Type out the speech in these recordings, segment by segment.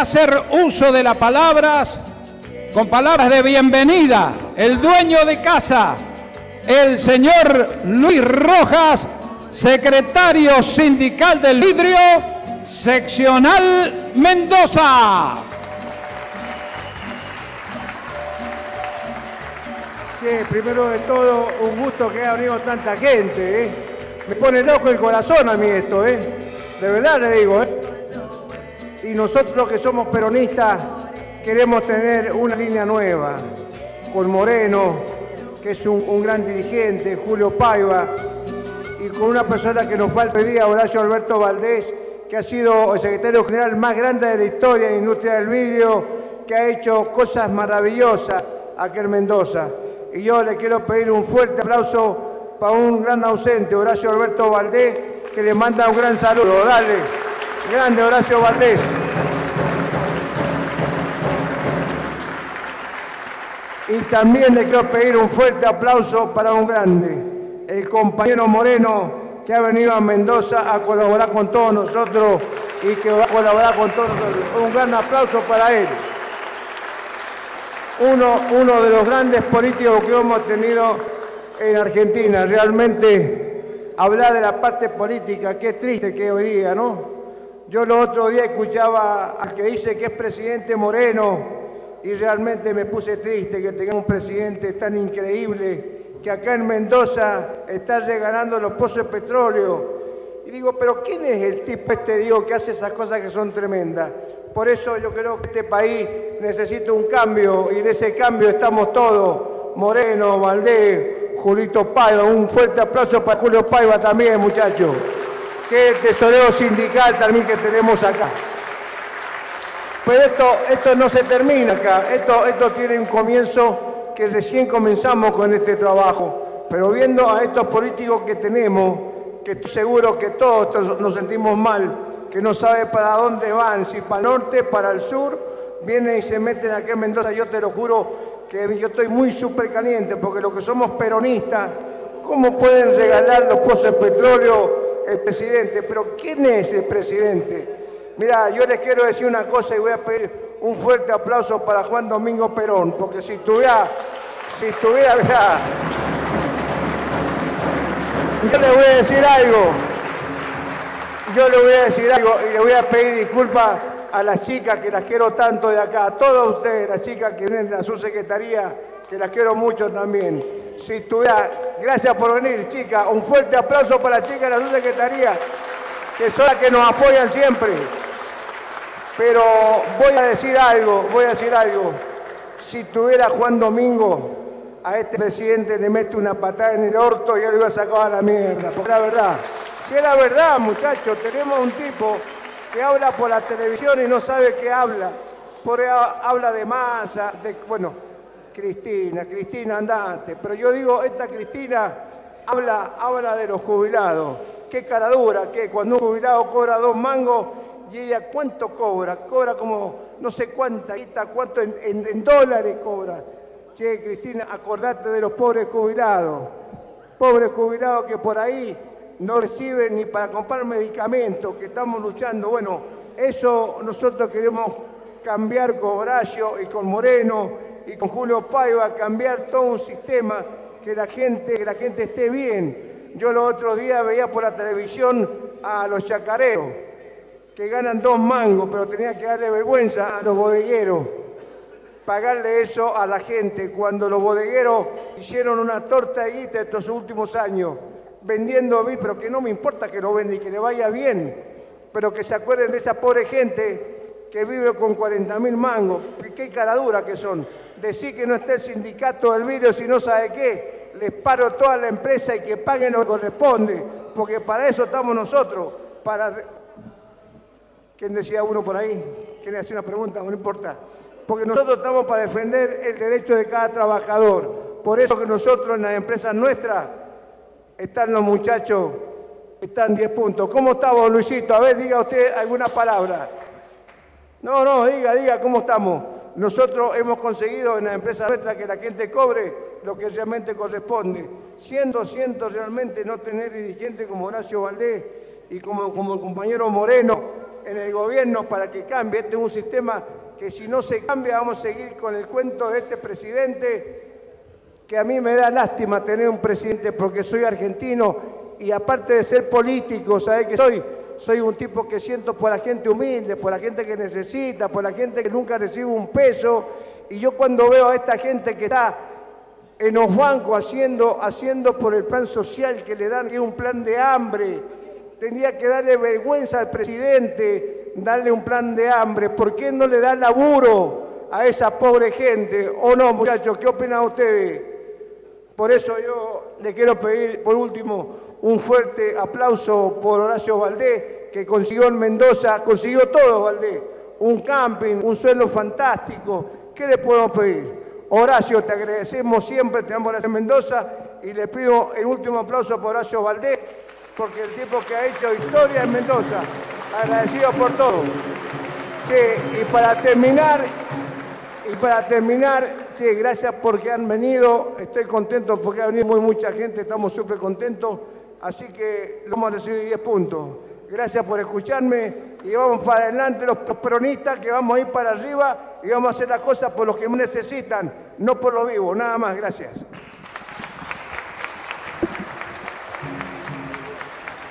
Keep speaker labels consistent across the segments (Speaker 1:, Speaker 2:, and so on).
Speaker 1: hacer uso de las palabras, con palabras de bienvenida, el dueño de casa, el señor Luis Rojas, secretario sindical del vidrio, seccional Mendoza.
Speaker 2: Che, primero de todo, un gusto que haya venido tanta gente, ¿eh? Me pone loco el corazón a mí esto, ¿eh? De verdad le digo, ¿eh? Y nosotros que somos peronistas queremos tener una línea nueva, con Moreno, que es un, gran dirigente, Julio Paiva, y con una persona que nos falta hoy día, Horacio Alberto Valdés, que ha sido el secretario general más grande de la historia en la industria del vídeo, que ha hecho cosas maravillosas aquí en Mendoza. Y yo le quiero pedir un fuerte aplauso para un gran ausente, Horacio Alberto Valdés, que le manda un gran saludo. Dale, grande Horacio Valdés. Y también le quiero pedir un fuerte aplauso para un grande, el compañero Moreno, que ha venido a Mendoza a colaborar con todos nosotros y que va a colaborar con todos nosotros. Un gran aplauso para él. Uno, uno de los grandes políticos que hemos tenido en Argentina. Realmente hablar de la parte política, qué triste que hoy día, ¿no? Yo el otro día escuchaba al que dice que es presidente Moreno y realmente me puse triste que tengamos un presidente tan increíble que acá en Mendoza está regalando los pozos de petróleo. Y digo, pero ¿quién es el tipo este Dios que hace esas cosas que son tremendas? Por eso yo creo que este país necesita un cambio y en ese cambio estamos todos. Moreno, Valdés, Julito Paiva. Un fuerte aplauso para Julio Paiva también, muchachos. Que el tesorero sindical también que tenemos acá. Pero esto, esto no se termina acá. Esto, esto tiene un comienzo que recién comenzamos con este trabajo. Pero viendo a estos políticos que tenemos, que seguro que todos nos sentimos mal, que no sabe para dónde van, si para el norte, para el sur, vienen y se meten aquí en Mendoza. Yo te lo juro que yo estoy muy súper caliente, porque los que somos peronistas, ¿cómo pueden regalar los pozos de petróleo el presidente? Pero ¿quién es el presidente? Mira, yo les quiero decir una cosa y voy a pedir un fuerte aplauso para Juan Domingo Perón, porque si tuviera, si tuviera, mira, yo le voy a decir algo, yo le voy a decir algo y le voy a pedir disculpas a las chicas que las quiero tanto de acá, a todas ustedes, las chicas que vienen a su secretaría, que las quiero mucho también. Si tuviera, gracias por venir, chicas, un fuerte aplauso para las chicas de la subsecretaría, que son las que nos apoyan siempre. Pero voy a decir algo, voy a decir algo. Si tuviera Juan Domingo, a este presidente le mete una patada en el orto y él lo iba a la mierda, porque la verdad. Si es la verdad, muchachos, tenemos un tipo que habla por la televisión y no sabe qué habla. Por habla de masa, de, bueno, Cristina, Cristina andante. Pero yo digo, esta Cristina habla, habla de los jubilados. Qué cara dura, que cuando un jubilado cobra dos mangos, y ella cuánto cobra, cobra como no sé cuánta guita, cuánto en, en, dólares cobra. Che, Cristina, acordate de los pobres jubilados, pobres jubilados que por ahí no reciben ni para comprar medicamentos, que estamos luchando. Bueno, eso nosotros queremos cambiar con Horacio y con Moreno y con Julio Paiva, cambiar todo un sistema que la gente, que la gente esté bien. Yo los otros días veía por la televisión a los chacareros que ganan dos mangos, pero tenía que darle vergüenza a los bodegueros, pagarle eso a la gente, cuando los bodegueros hicieron una torta de guita estos últimos años, vendiendo mí, pero que no me importa que lo venda y que le vaya bien, pero que se acuerden de esa pobre gente que vive con 40 mil mangos, qué cara dura que son. Decir que no está el sindicato del vidrio si no sabe qué, les paro toda la empresa y que paguen lo que corresponde, porque para eso estamos nosotros, ¿Quién decía uno por ahí? ¿Quién hacía una pregunta? No importa. Porque nosotros estamos para defender el derecho de cada trabajador. Por eso que nosotros en las empresas nuestras están los muchachos, están 10 puntos. ¿Cómo estamos, Luisito? A ver, diga usted alguna palabra. No, no, diga, diga, ¿cómo estamos? Nosotros hemos conseguido en la empresa nuestra que la gente cobre lo que realmente corresponde. Siendo, siento realmente no tener dirigente como Horacio Valdés y como, como el compañero Moreno, en el gobierno para que cambie. Este es un sistema que si no se cambia vamos a seguir con el cuento de este presidente, que a mí me da lástima tener un presidente porque soy argentino y aparte de ser político, ¿sabes que soy? Soy un tipo que siento por la gente humilde, por la gente que necesita, por la gente que nunca recibe un peso. Y yo cuando veo a esta gente que está en los bancos haciendo, haciendo por el plan social que le dan, que un plan de hambre, tendría que darle vergüenza al presidente, darle un plan de hambre. ¿Por qué no le da laburo a esa pobre gente? ¿O no, muchachos? ¿Qué opinan ustedes? Por eso yo le quiero pedir, por último, un fuerte aplauso por Horacio Valdés, que consiguió en Mendoza, consiguió todo Valdés, un camping, un suelo fantástico. ¿Qué le podemos pedir? Horacio, te agradecemos siempre, te damos gracias en Mendoza y le pido el último aplauso por Horacio Valdés, porque el tipo que ha hecho historia en Mendoza, agradecido por todo. y para terminar, y para terminar, che, gracias porque han venido, estoy contento porque ha venido muy mucha gente, estamos súper contentos. Así que vamos a recibir 10 puntos. Gracias por escucharme y vamos para adelante los peronistas que vamos a ir para arriba y vamos a hacer las cosas por los que necesitan, no por los vivos. Nada más, gracias.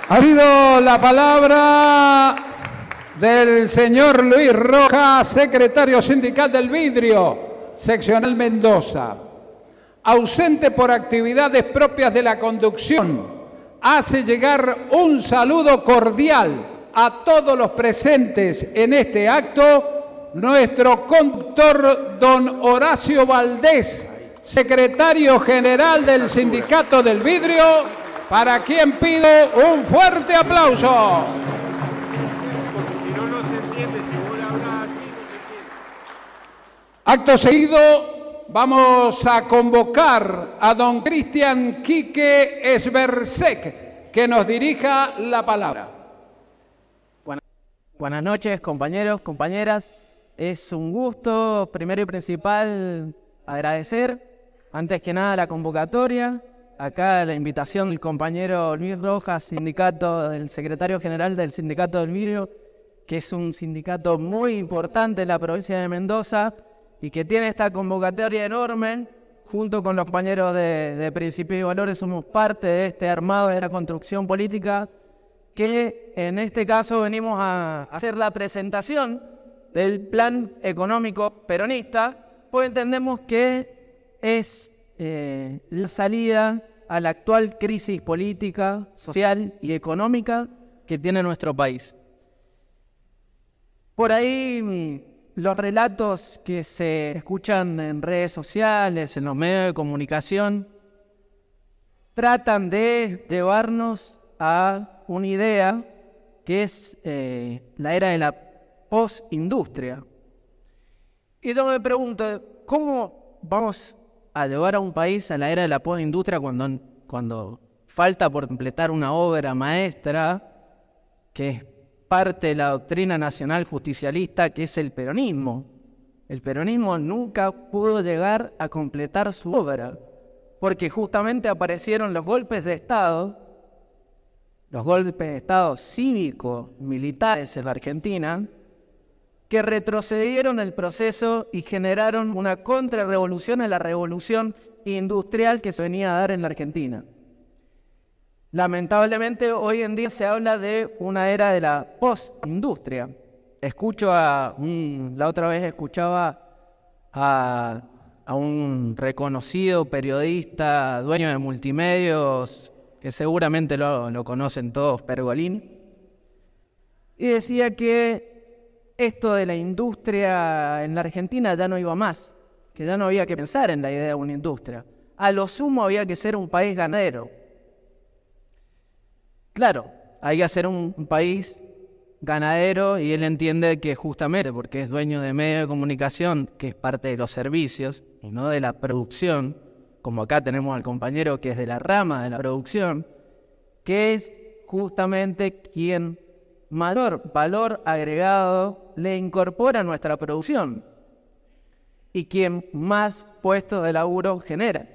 Speaker 1: Ha sido la palabra del señor Luis Rojas, secretario sindical del vidrio, seccional Mendoza. Ausente por actividades propias de la conducción hace llegar un saludo cordial a todos los presentes en este acto nuestro conductor don Horacio Valdés, secretario general del Sindicato del Vidrio, para quien pido un fuerte aplauso. Acto seguido, vamos a convocar a don Cristian Quique Esbersek que nos dirija la palabra.
Speaker 3: Buenas noches, compañeros, compañeras. Es un gusto, primero y principal, agradecer, antes que nada, la convocatoria. Acá la invitación del compañero Luis Rojas, sindicato del secretario general del Sindicato del Vidrio, que es un sindicato muy importante en la provincia de Mendoza y que tiene esta convocatoria enorme, junto con los compañeros de, Principios y Valores, somos parte de este armado de la construcción política que en este caso venimos a hacer la presentación del plan económico peronista, pues entendemos que es eh, la salida a la actual crisis política, social y económica que tiene nuestro país. Por ahí los relatos que se escuchan en redes sociales, en los medios de comunicación, tratan de llevarnos a una idea que es eh, la era de la postindustria. Y yo me pregunto, ¿cómo vamos a llevar a un país a la era de la postindustria cuando, cuando falta por completar una obra maestra que es parte de la doctrina nacional justicialista que es el peronismo. El peronismo nunca pudo llegar a completar su obra, porque justamente aparecieron los golpes de Estado, los golpes de Estado cívicos, militares en la Argentina, que retrocedieron el proceso y generaron una contrarrevolución en la revolución industrial que se venía a dar en la Argentina. Lamentablemente hoy en día se habla de una era de la postindustria. Escucho a la otra vez escuchaba a, un reconocido periodista, dueño de multimedios, que seguramente lo, lo conocen todos, Pergolín, y decía que esto de la industria en la Argentina ya no iba más, que ya no había que pensar en la idea de una industria. A lo sumo había que ser un país ganadero, Claro, hay que ser un, país ganadero y él entiende que justamente porque es dueño de medio de comunicación, que es parte de los servicios y no de la producción, como acá tenemos al compañero que es de la rama de la producción, que es justamente quien mayor valor agregado le incorpora a nuestra producción y quien más puestos de laburo genera,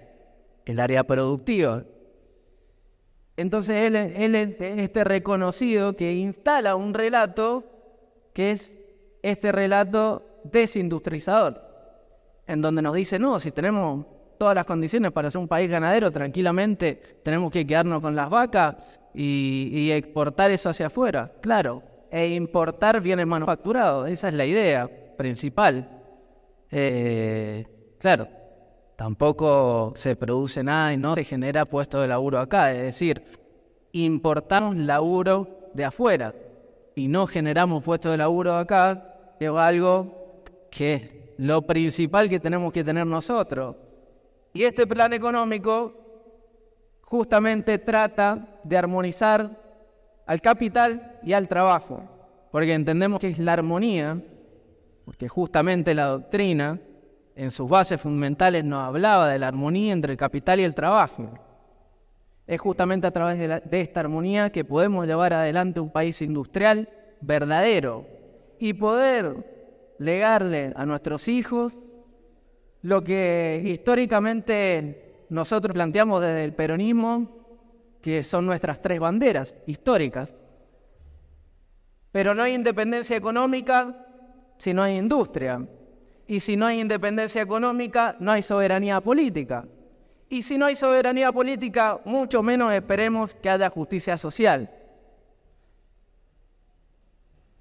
Speaker 3: el área productiva. Entonces él, es este reconocido que instala un relato que es este relato desindustrializador, en donde nos dice, no, si tenemos todas las condiciones para ser un país ganadero, tranquilamente tenemos que quedarnos con las vacas y, exportar eso hacia afuera, claro, e importar bienes manufacturados, esa es la idea principal. Eh, claro, tampoco se produce nada y no se genera puesto de laburo acá, es decir, importamos laburo de afuera y no generamos puestos de laburo acá, es algo que es lo principal que tenemos que tener nosotros. Y este plan económico justamente trata de armonizar al capital y al trabajo, porque entendemos que es la armonía, porque justamente la doctrina en sus bases fundamentales nos hablaba de la armonía entre el capital y el trabajo. Es justamente a través de, esta armonía que podemos llevar adelante un país industrial verdadero y poder legarle a nuestros hijos lo que históricamente nosotros planteamos desde el peronismo, que son nuestras tres banderas históricas. Pero no hay independencia económica si no hay industria. Y si no hay independencia económica, no hay soberanía política. Y si no hay soberanía política, mucho menos esperemos que haya justicia social.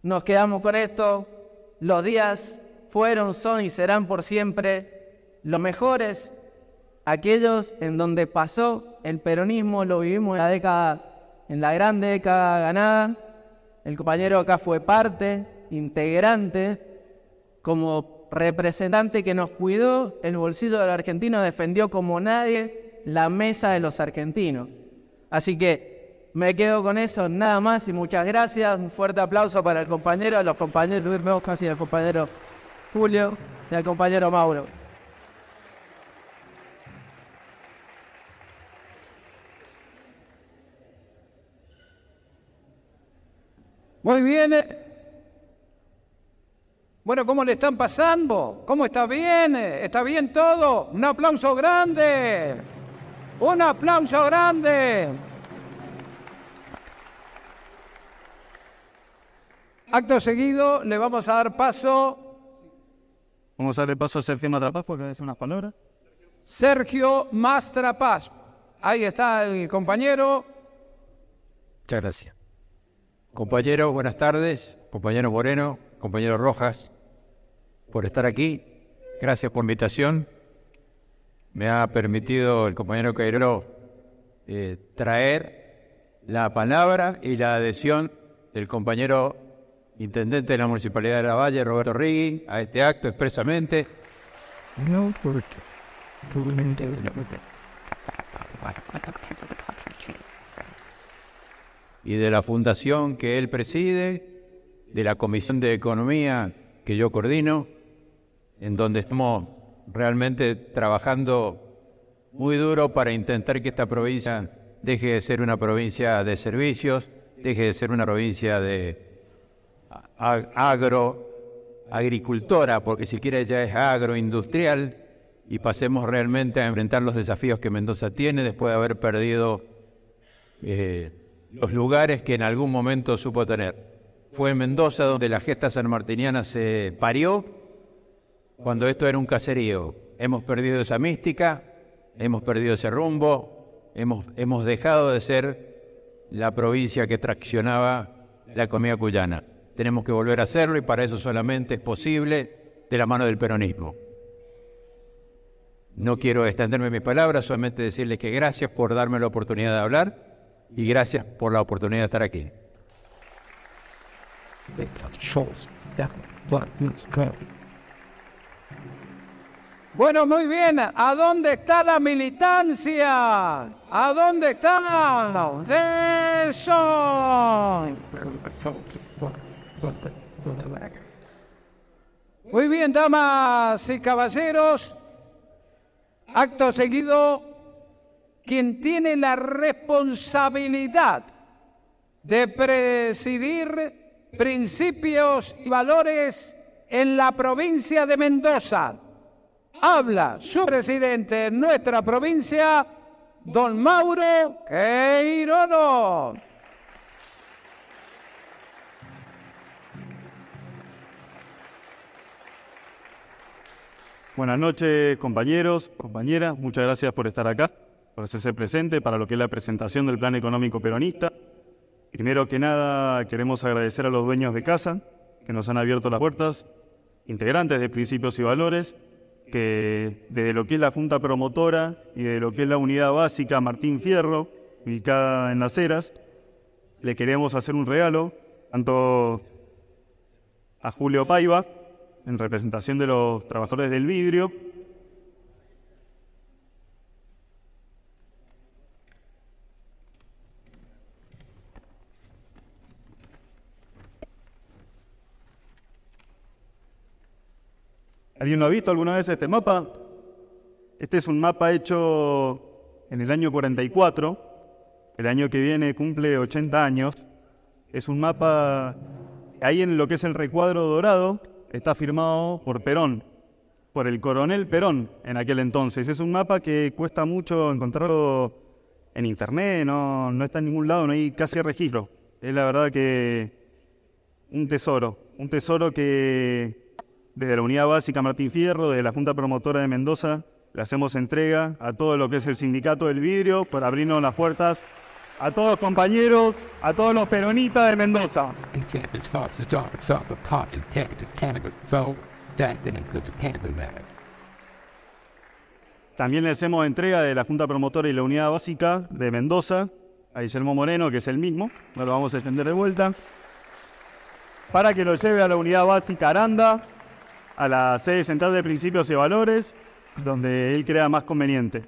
Speaker 3: Nos quedamos con esto. Los días fueron, son y serán por siempre los mejores, aquellos en donde pasó el peronismo, lo vivimos en la década, en la gran década ganada. El compañero acá fue parte, integrante, como representante que nos cuidó el bolsillo del argentino, defendió como nadie la mesa de los argentinos. Así que me quedo con eso, nada más y muchas gracias. Un fuerte aplauso para el compañero, los compañeros Luis casi el compañero Julio y el compañero Mauro.
Speaker 1: Muy bien. Bueno, ¿cómo le están pasando? ¿Cómo está bien? ¿Está bien todo? Un aplauso grande. Un aplauso grande. Acto seguido, le vamos a dar paso.
Speaker 4: Vamos a darle paso a Sergio Mastrapaz porque decir unas palabras.
Speaker 1: Sergio Mastrapaz. Ahí está el compañero.
Speaker 5: Muchas gracias. Compañero, buenas tardes. Compañero Moreno, compañero Rojas, por estar aquí. Gracias por invitación. Me ha permitido el compañero Cairo eh, traer la palabra y la adhesión del compañero intendente de la Municipalidad de La Valle, Roberto Rigui, a este acto expresamente. Y de la fundación que él preside de la Comisión de Economía que yo coordino, en donde estamos realmente trabajando muy duro para intentar que esta provincia deje de ser una provincia de servicios, deje de ser una provincia de agro, agricultora, porque siquiera ya es agroindustrial, y pasemos realmente a enfrentar los desafíos que Mendoza tiene después de haber perdido eh, los lugares que en algún momento supo tener fue en Mendoza donde la gesta sanmartiniana se parió, cuando esto era un caserío. Hemos perdido esa mística, hemos perdido ese rumbo, hemos, hemos dejado de ser la provincia que traccionaba la economía cuyana. Tenemos que volver a hacerlo y para eso solamente es posible de la mano del peronismo. No quiero extenderme mis palabras, solamente decirles que gracias por darme la oportunidad de hablar y gracias por la oportunidad de estar aquí.
Speaker 1: Bueno, muy bien. ¿A dónde está la militancia? ¿A dónde está? Eso. Muy bien, damas y caballeros. Acto seguido, quien tiene la responsabilidad de presidir principios y valores en la provincia de Mendoza. Habla su presidente en nuestra provincia, don Mauro Queirono.
Speaker 4: Buenas noches, compañeros, compañeras. Muchas gracias por estar acá, por hacerse presente para lo que es la presentación del Plan Económico Peronista. Primero que nada, queremos agradecer a los dueños de casa que nos han abierto las puertas, integrantes de Principios y Valores, que desde lo que es la Junta Promotora y de lo que es la Unidad Básica Martín Fierro, ubicada en Las Heras, le queremos hacer un regalo, tanto a Julio Paiva, en representación de los trabajadores del vidrio, ¿Alguien lo ha visto alguna vez este mapa? Este es un mapa hecho en el año 44. El año que viene cumple 80 años. Es un mapa, ahí en lo que es el recuadro dorado, está firmado por Perón, por el coronel Perón en aquel entonces. Es un mapa que cuesta mucho encontrarlo en internet, no, no está en ningún lado, no hay casi registro. Es la verdad que un tesoro, un tesoro que desde la Unidad Básica Martín Fierro, desde la Junta Promotora de Mendoza, le hacemos entrega a todo lo que es el Sindicato del Vidrio por abrirnos las puertas a todos los compañeros, a todos los peronistas de Mendoza. También le hacemos entrega de la Junta Promotora y la Unidad Básica de Mendoza a Guillermo Moreno, que es el mismo, no lo vamos a extender de vuelta, para que lo lleve a la Unidad Básica Aranda, a la sede central de principios y valores, donde él crea más conveniente.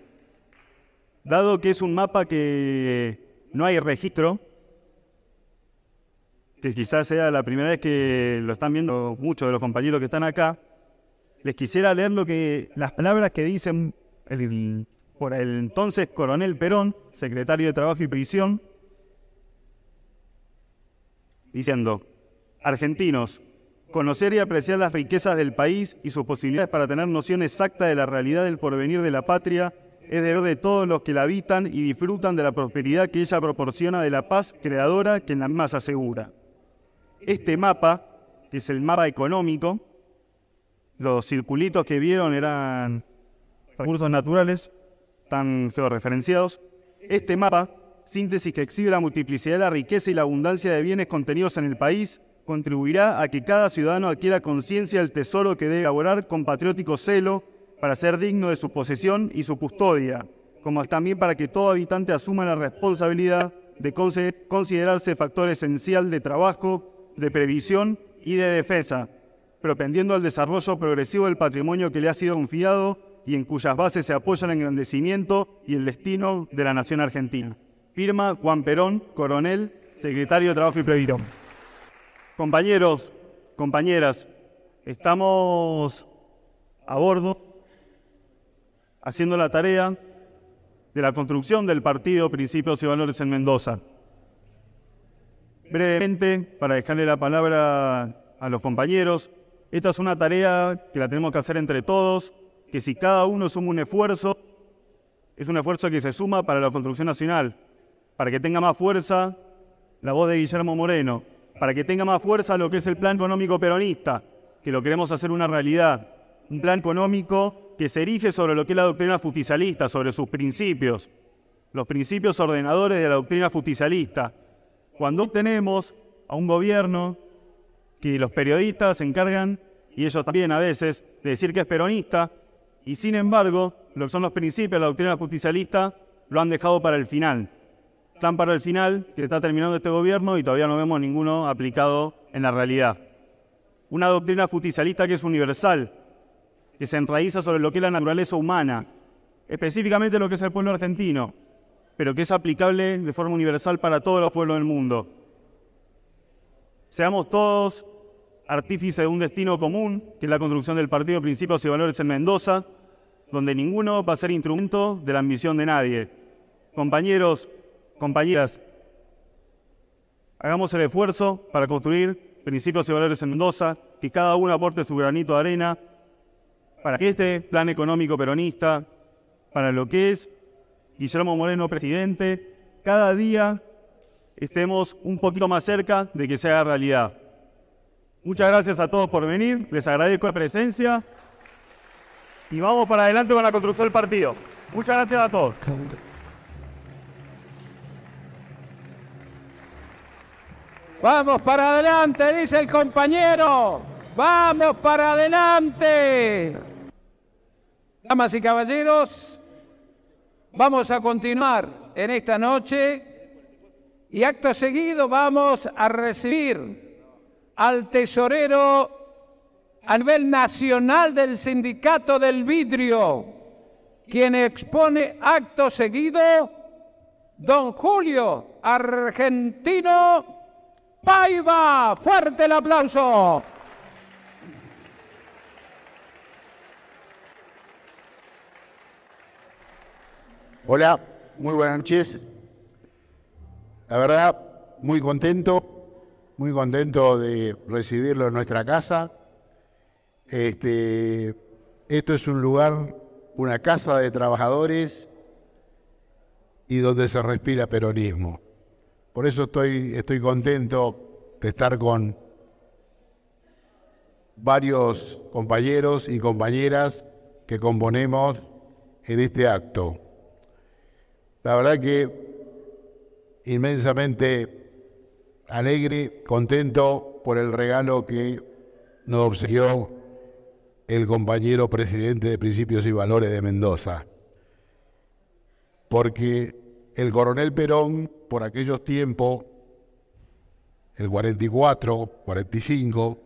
Speaker 4: Dado que es un mapa que no hay registro, que quizás sea la primera vez que lo están viendo muchos de los compañeros que están acá, les quisiera leer lo que las palabras que dicen el, por el entonces coronel Perón, secretario de Trabajo y Prisión, diciendo, argentinos, Conocer y apreciar las riquezas del país y sus posibilidades para tener noción exacta de la realidad del porvenir de la patria es deber de todos los que la habitan y disfrutan de la prosperidad que ella proporciona de la paz creadora que en la misma se asegura. Este mapa, que es el mapa económico, los circulitos que vieron eran recursos naturales, tan georreferenciados. Este mapa, síntesis que exhibe la multiplicidad de la riqueza y la abundancia de bienes contenidos en el país, contribuirá a que cada ciudadano adquiera conciencia del tesoro que debe elaborar con patriótico celo para ser digno de su posesión y su custodia, como también para que todo habitante asuma la responsabilidad de considerarse factor esencial de trabajo, de previsión y de defensa, propendiendo al desarrollo progresivo del patrimonio que le ha sido confiado y en cuyas bases se apoya el engrandecimiento y el destino de la nación argentina. Firma Juan Perón, coronel, secretario de Trabajo y Previsión. Compañeros, compañeras, estamos a bordo haciendo la tarea de la construcción del partido Principios y Valores en Mendoza. Brevemente, para dejarle la palabra a los compañeros, esta es una tarea que la tenemos que hacer entre todos, que si cada uno suma un esfuerzo, es un esfuerzo que se suma para la construcción nacional, para que tenga más fuerza la voz de Guillermo Moreno, para que tenga más fuerza lo que es el plan económico peronista, que lo queremos hacer una realidad. Un plan económico que se erige sobre lo que es la doctrina justicialista, sobre sus principios, los principios ordenadores de la doctrina justicialista. Cuando tenemos a un gobierno que los periodistas se encargan, y ellos también a veces, de decir que es peronista, y sin embargo, lo que son los principios de la doctrina justicialista lo han dejado para el final están para el final, que está terminando este gobierno y todavía no vemos ninguno aplicado en la realidad. Una doctrina justicialista que es universal, que se enraiza sobre lo que es la naturaleza humana, específicamente lo que es el pueblo argentino, pero que es aplicable de forma universal para todos los pueblos del mundo. Seamos todos artífices de un destino común, que es la construcción del Partido de Principios y Valores en Mendoza, donde ninguno va a ser instrumento de la ambición de nadie. Compañeros, compañeras, hagamos el esfuerzo para construir principios y valores en Mendoza, que cada uno aporte su granito de arena para que este plan económico peronista, para lo que es Guillermo Moreno presidente, cada día estemos un poquito más cerca de que se haga realidad. Muchas gracias a todos por venir, les agradezco la presencia y vamos para adelante con la construcción del partido. Muchas gracias a todos.
Speaker 1: Vamos para adelante, dice el compañero. Vamos para adelante. Damas y caballeros, vamos a continuar en esta noche y acto seguido vamos a recibir al tesorero a nivel nacional del Sindicato del Vidrio, quien expone acto seguido, don Julio Argentino Paiva. Fuerte el aplauso.
Speaker 6: Hola, muy buenas noches. La verdad, muy contento, muy contento de recibirlo en nuestra casa. Este, esto es un lugar, una casa de trabajadores y donde se respira peronismo. Por eso estoy, estoy contento de estar con varios compañeros y compañeras que componemos en este acto. La verdad que inmensamente alegre, contento por el regalo que nos obsequió el compañero presidente de Principios y Valores de Mendoza. Porque el coronel Perón, por aquellos tiempos, el 44, 45,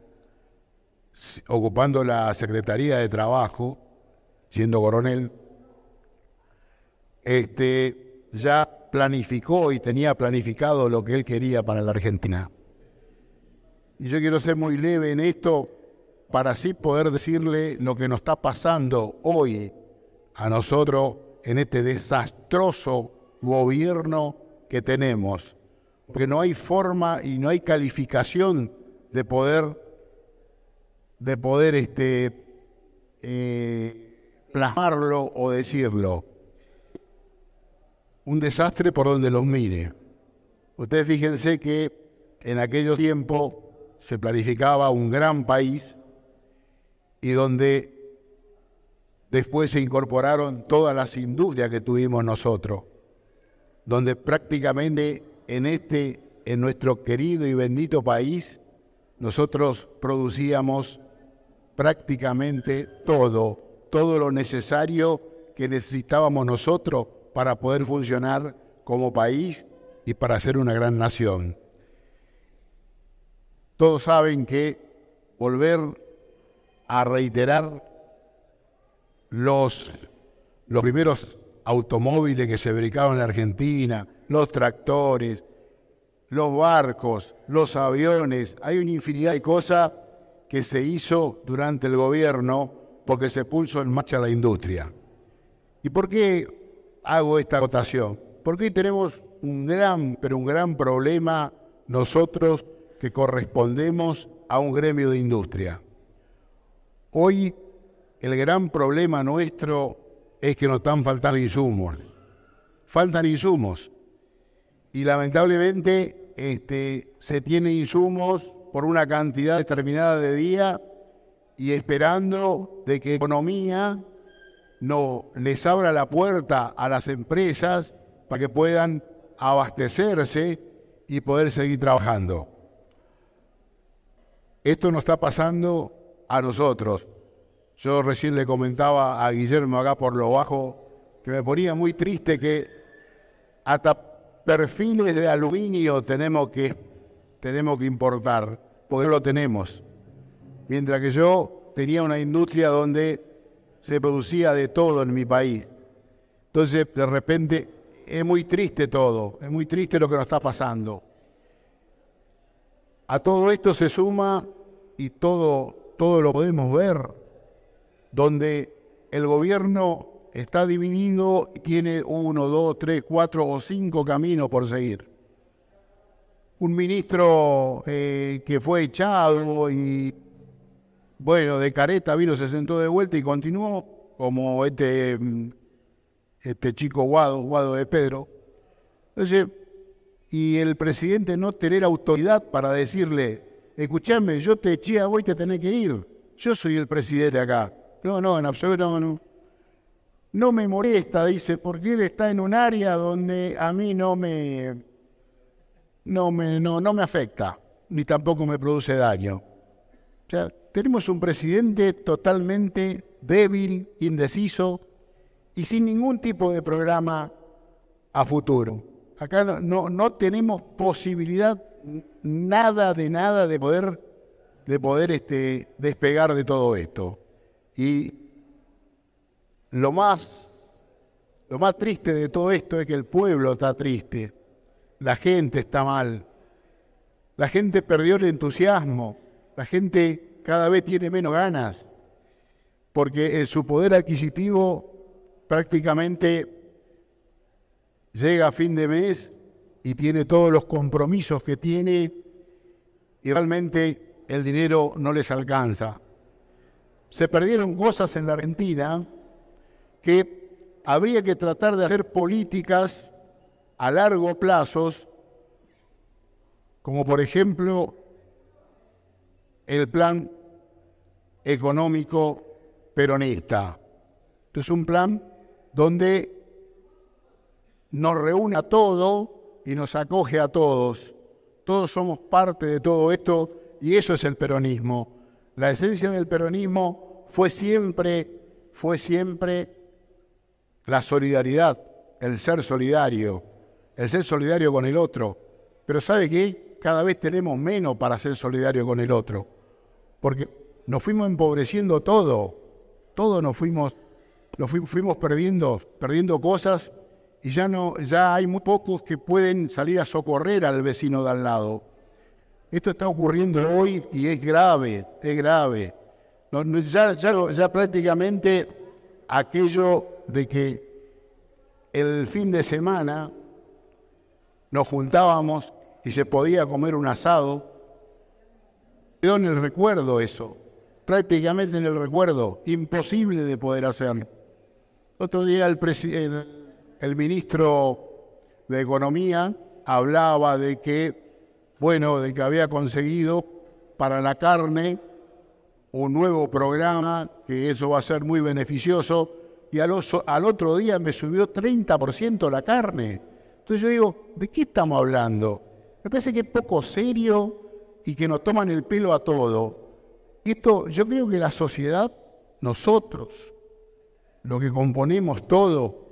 Speaker 6: ocupando la Secretaría de Trabajo, siendo coronel, este, ya planificó y tenía planificado lo que él quería para la Argentina. Y yo quiero ser muy leve en esto para así poder decirle lo que nos está pasando hoy a nosotros en este desastroso gobierno que tenemos. Porque no hay forma y no hay calificación de poder, de poder este, eh, plasmarlo o decirlo. Un desastre por donde los mire. Ustedes fíjense que en aquellos tiempos se planificaba un gran país y donde después se incorporaron todas las industrias que tuvimos nosotros, donde prácticamente en este, en nuestro querido y bendito país, nosotros producíamos prácticamente todo, todo lo necesario que necesitábamos nosotros para poder funcionar como país y para ser una gran nación. Todos saben que volver a reiterar los, los primeros automóviles que se fabricaban en la Argentina, los tractores, los barcos, los aviones. Hay una infinidad de cosas que se hizo durante el gobierno porque se puso en marcha la industria. ¿Y por qué hago esta votación? Porque tenemos un gran, pero un gran problema nosotros que correspondemos a un gremio de industria. Hoy el gran problema nuestro es que nos están faltando insumos. Faltan insumos. Y lamentablemente este, se tiene insumos por una cantidad determinada de días y esperando de que economía no les abra la puerta a las empresas para que puedan abastecerse y poder seguir trabajando. Esto nos está pasando a nosotros. Yo recién le comentaba a Guillermo acá por lo bajo que me ponía muy triste que hasta perfiles de aluminio tenemos que, tenemos que importar, porque lo tenemos. Mientras que yo tenía una industria donde se producía de todo en mi país. Entonces, de repente, es muy triste todo, es muy triste lo que nos está pasando. A todo esto se suma y todo todo lo podemos ver, donde el gobierno está dividido, tiene uno, dos, tres, cuatro o cinco caminos por seguir. Un ministro eh, que fue echado y, bueno, de careta vino, se sentó de vuelta y continuó, como este, este chico Guado, Guado de Pedro. Entonces, y el presidente no tener autoridad para decirle, escuchame, yo te eché a vos y te tenés que ir. Yo soy el presidente acá. No, no, en absoluto no. No me molesta, dice, porque él está en un área donde a mí no me, no me, no, no me afecta, ni tampoco me produce daño. O sea, tenemos un presidente totalmente débil, indeciso y sin ningún tipo de programa a futuro. Acá no, no, tenemos posibilidad nada de nada de poder, de poder este, despegar de todo esto. Y lo más, lo más triste de todo esto es que el pueblo está triste, la gente está mal, la gente perdió el entusiasmo, la gente cada vez tiene menos ganas, porque su poder adquisitivo prácticamente llega a fin de mes y tiene todos los compromisos que tiene y realmente el dinero no les alcanza. Se perdieron cosas en la Argentina que habría que tratar de hacer políticas a largo plazo, como por ejemplo el plan económico peronista. es un plan donde nos reúne a todo y nos acoge a todos. Todos somos parte de todo esto y eso es el peronismo. La esencia del peronismo fue siempre, fue siempre la solidaridad, el ser solidario, el ser solidario con el otro. Pero ¿sabe qué? Cada vez tenemos menos para ser solidario con el otro. Porque nos fuimos empobreciendo todo. Todo nos fuimos, nos fuimos perdiendo, perdiendo cosas y ya, no, ya hay muy pocos que pueden salir a socorrer al vecino de al lado. Esto está ocurriendo hoy y es grave, es grave. ya, prácticamente aquello de que el fin de semana nos juntábamos y se podía comer un asado, quedó en el recuerdo eso, prácticamente en el recuerdo, imposible de poder hacer. Otro día el ministro de Economía hablaba de que, bueno, de que había conseguido para la carne un nuevo programa, que eso va a ser muy beneficioso, y al, otro día me subió 30% la carne. Entonces yo digo, ¿de qué estamos hablando? Me parece que es poco serio y que nos toman el pelo a todo. Esto, yo creo que la sociedad, nosotros, lo que componemos todo,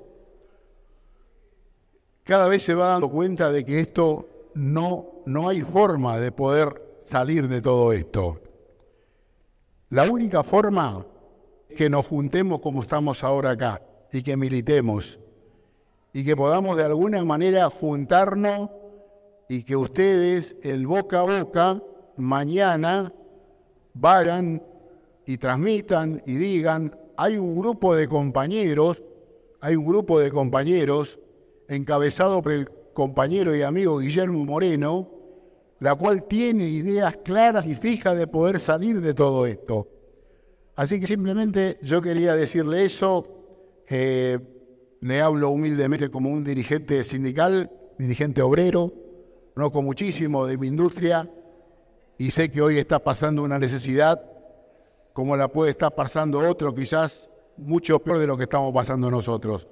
Speaker 6: cada vez se va dando cuenta de que esto no, no hay forma de poder salir de todo esto. La única forma es que nos juntemos como estamos ahora acá y que militemos y que podamos de alguna manera juntarnos y que ustedes, el boca a boca, mañana vayan y transmitan y digan, hay un grupo de compañeros, hay un grupo de compañeros encabezado por el compañero y amigo Guillermo Moreno, la cual tiene ideas claras y fijas de poder salir de todo esto. Así que simplemente yo quería decirle eso, eh, le hablo humildemente como un dirigente sindical, dirigente obrero, conozco muchísimo de mi industria y sé que hoy está pasando una necesidad como la puede estar pasando otro, quizás mucho peor de lo que estamos pasando nosotros.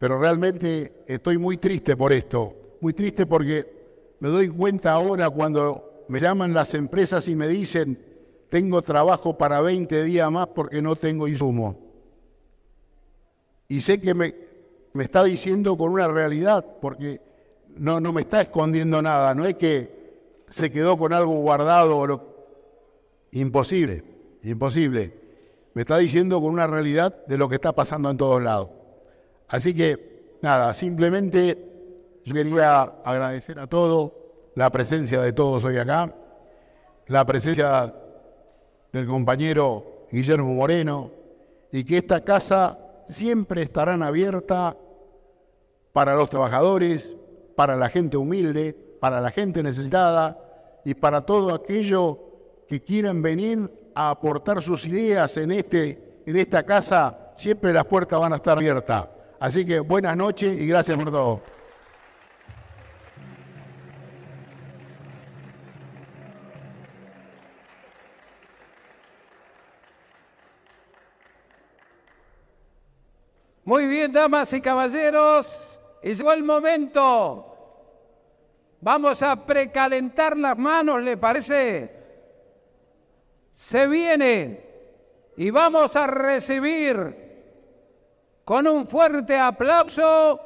Speaker 6: Pero realmente estoy muy triste por esto, muy triste porque me doy cuenta ahora cuando me llaman las empresas y me dicen, tengo trabajo para 20 días más porque no tengo insumo. Y sé que me, está diciendo con una realidad, porque no, no me está escondiendo nada, no es que se quedó con algo guardado o lo... Imposible, imposible. Me está diciendo con una realidad de lo que está pasando en todos lados. Así que, nada, simplemente yo quería agradecer a todos la presencia de todos hoy acá, la presencia del compañero Guillermo Moreno, y que esta casa siempre estará abierta para los trabajadores, para la gente humilde, para la gente necesitada y para todo aquello que quieran venir a aportar sus ideas en, este, en esta casa, siempre las puertas van a estar abiertas. Así que buenas noches y gracias por todo.
Speaker 1: Muy bien, damas y caballeros, llegó el momento. Vamos a precalentar las manos, ¿le parece? Se viene y vamos a recibir con un fuerte aplauso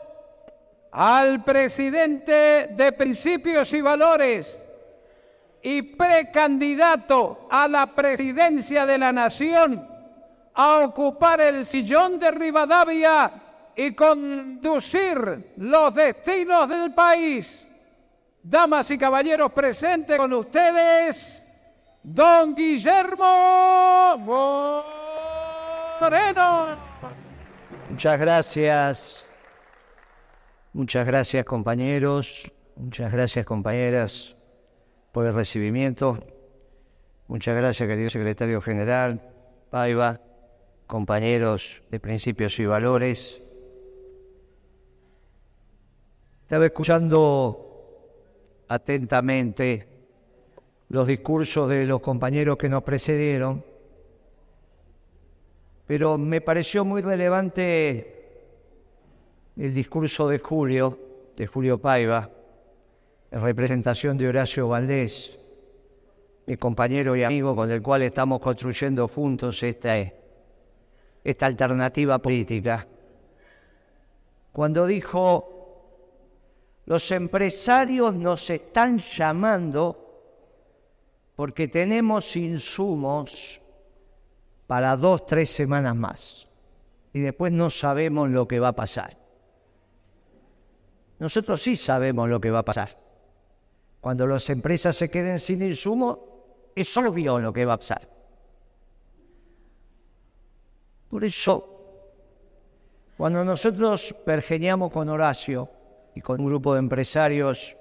Speaker 1: al presidente de Principios y Valores y precandidato a la presidencia de la Nación a ocupar el sillón de Rivadavia y conducir los destinos del país. Damas y caballeros presentes con ustedes, don Guillermo Moreno.
Speaker 7: Muchas gracias. Muchas gracias compañeros, muchas gracias compañeras por el recibimiento. Muchas gracias querido secretario general, Paiva, compañeros de principios y valores. Estaba escuchando atentamente los discursos de los compañeros que nos precedieron pero me pareció muy relevante el discurso de Julio, de Julio Paiva, en representación de Horacio Valdés, mi compañero y amigo con el cual estamos construyendo juntos esta, esta alternativa política. Cuando dijo, los empresarios nos están llamando porque tenemos insumos para dos, tres semanas más. Y después no sabemos lo que va a pasar. Nosotros sí sabemos lo que va a pasar. Cuando las empresas se queden sin insumo, es obvio lo que va a pasar. Por eso, cuando nosotros pergeñamos con Horacio y con un grupo de empresarios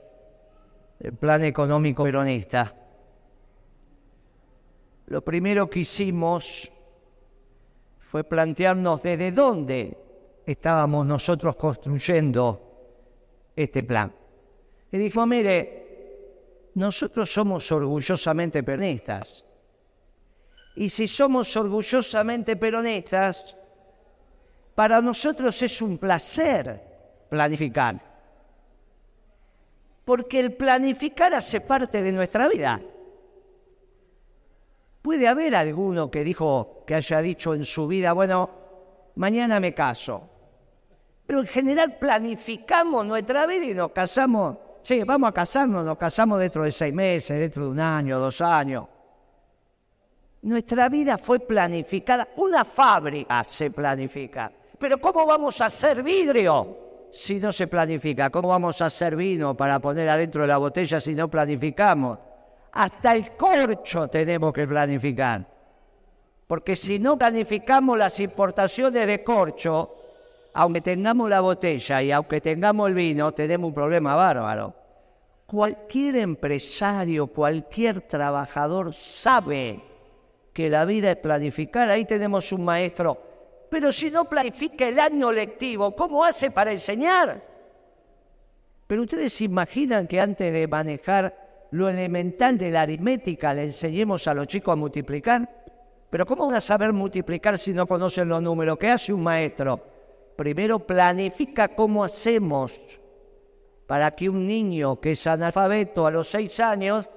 Speaker 7: el plan económico peronista, lo primero que hicimos fue plantearnos desde dónde estábamos nosotros construyendo este plan. Y dijo, mire, nosotros somos orgullosamente peronistas. Y si somos orgullosamente peronistas, para nosotros es un placer planificar. Porque el planificar hace parte de nuestra vida. Puede haber alguno que dijo, que haya dicho en su vida, bueno, mañana me caso. Pero en general planificamos nuestra vida y nos casamos. Sí, vamos a casarnos, nos casamos dentro de seis meses, dentro de un año, dos años. Nuestra vida fue planificada. Una fábrica se planifica. Pero ¿cómo vamos a hacer vidrio si no se planifica? ¿Cómo vamos a hacer vino para poner adentro de la botella si no planificamos? Hasta el corcho tenemos que planificar. Porque si no planificamos las importaciones de corcho, aunque tengamos la botella y aunque tengamos el vino, tenemos un problema bárbaro. Cualquier empresario, cualquier trabajador sabe que la vida es planificar. Ahí tenemos un maestro. Pero si no planifica el año lectivo, ¿cómo hace para enseñar? Pero ustedes se imaginan que antes de manejar lo elemental de la aritmética le enseñemos a los chicos a multiplicar. Pero ¿cómo van a saber multiplicar si no conocen los números? ¿Qué hace un maestro? Primero planifica cómo hacemos para que un niño que es analfabeto a los 6 años,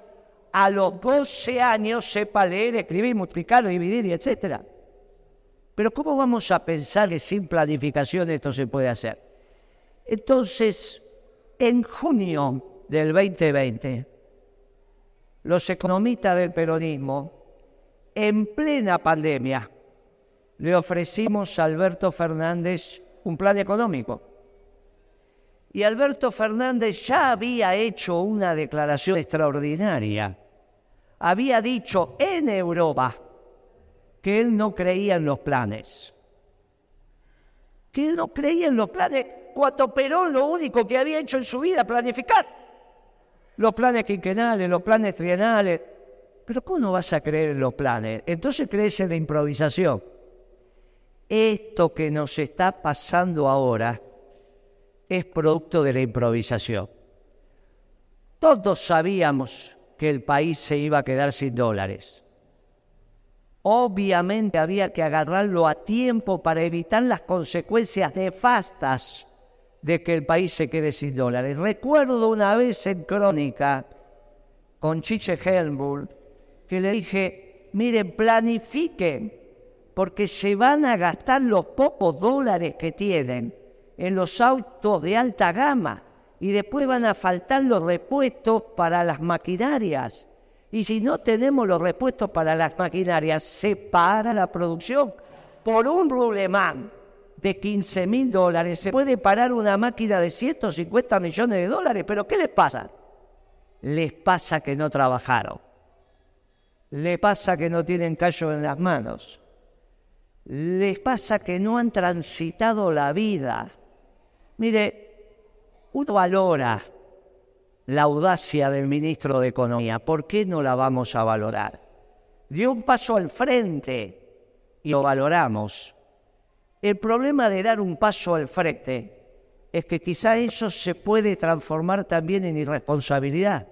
Speaker 7: a los 12 años sepa leer, escribir, multiplicar, dividir etcétera. Pero ¿cómo vamos a pensar que sin planificación esto se puede hacer? Entonces, en junio del 2020, los economistas del peronismo, en plena pandemia, le ofrecimos a Alberto Fernández un plan económico. Y Alberto Fernández ya había hecho una declaración extraordinaria. Había dicho en Europa que él no creía en los planes. Que él no creía en los planes cuando Perón lo único que había hecho en su vida planificar los planes quinquenales, los planes trienales. Pero ¿cómo no vas a creer en los planes? Entonces crees en la improvisación. Esto que nos está pasando ahora es producto de la improvisación. Todos sabíamos que el país se iba a quedar sin dólares. Obviamente había que agarrarlo a tiempo para evitar las consecuencias nefastas de que el país se quede sin dólares. Recuerdo una vez en Crónica con Chiche Helmbull que le dije, miren, planifiquen, porque se van a gastar los pocos dólares que tienen en los autos de alta gama y después van a faltar los repuestos para las maquinarias. Y si no tenemos los repuestos para las maquinarias, se para la producción. Por un rulemán de 15 mil dólares se puede parar una máquina de 150 millones de dólares. Pero ¿qué les pasa? Les pasa que no trabajaron. Les pasa que no tienen callo en las manos. Les pasa que no han transitado la vida. Mire, uno valora la audacia del ministro de Economía. ¿Por qué no la vamos a valorar? Dio un paso al frente y lo valoramos. El problema de dar un paso al frente es que quizá eso se puede transformar también en irresponsabilidad.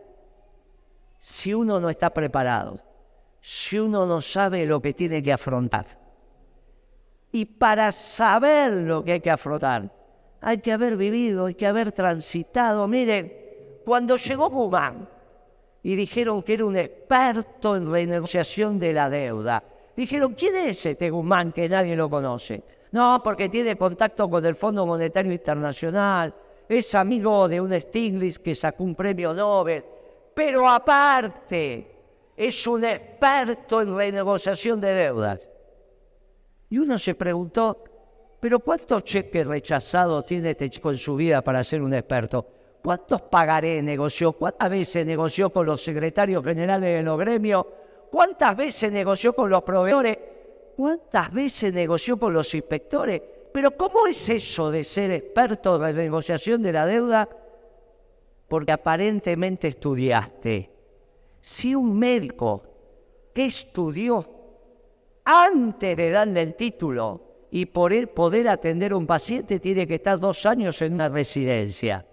Speaker 7: Si uno no está preparado, si uno no sabe lo que tiene que afrontar. Y para saber lo que hay que afrontar, hay que haber vivido, hay que haber transitado. Miren, cuando llegó Guzmán y dijeron que era un experto en renegociación de la deuda, dijeron, ¿quién es este Guzmán que nadie lo conoce? No, porque tiene contacto con el Fondo Monetario Internacional, es amigo de un Stiglitz que sacó un premio Nobel, pero aparte es un experto en renegociación de deudas. Y uno se preguntó, ¿pero cuántos cheques rechazados tiene este chico en su vida para ser un experto? ¿Cuántos pagaré negoció? ¿Cuántas veces negoció con los secretarios generales de los gremios? ¿Cuántas veces negoció con los proveedores? ¿Cuántas veces negoció con los inspectores? Pero ¿cómo es eso de ser experto de negociación de la deuda? Porque aparentemente estudiaste. Si un médico que estudió antes de darle el título y por él poder atender a un paciente tiene que estar dos años en una residencia.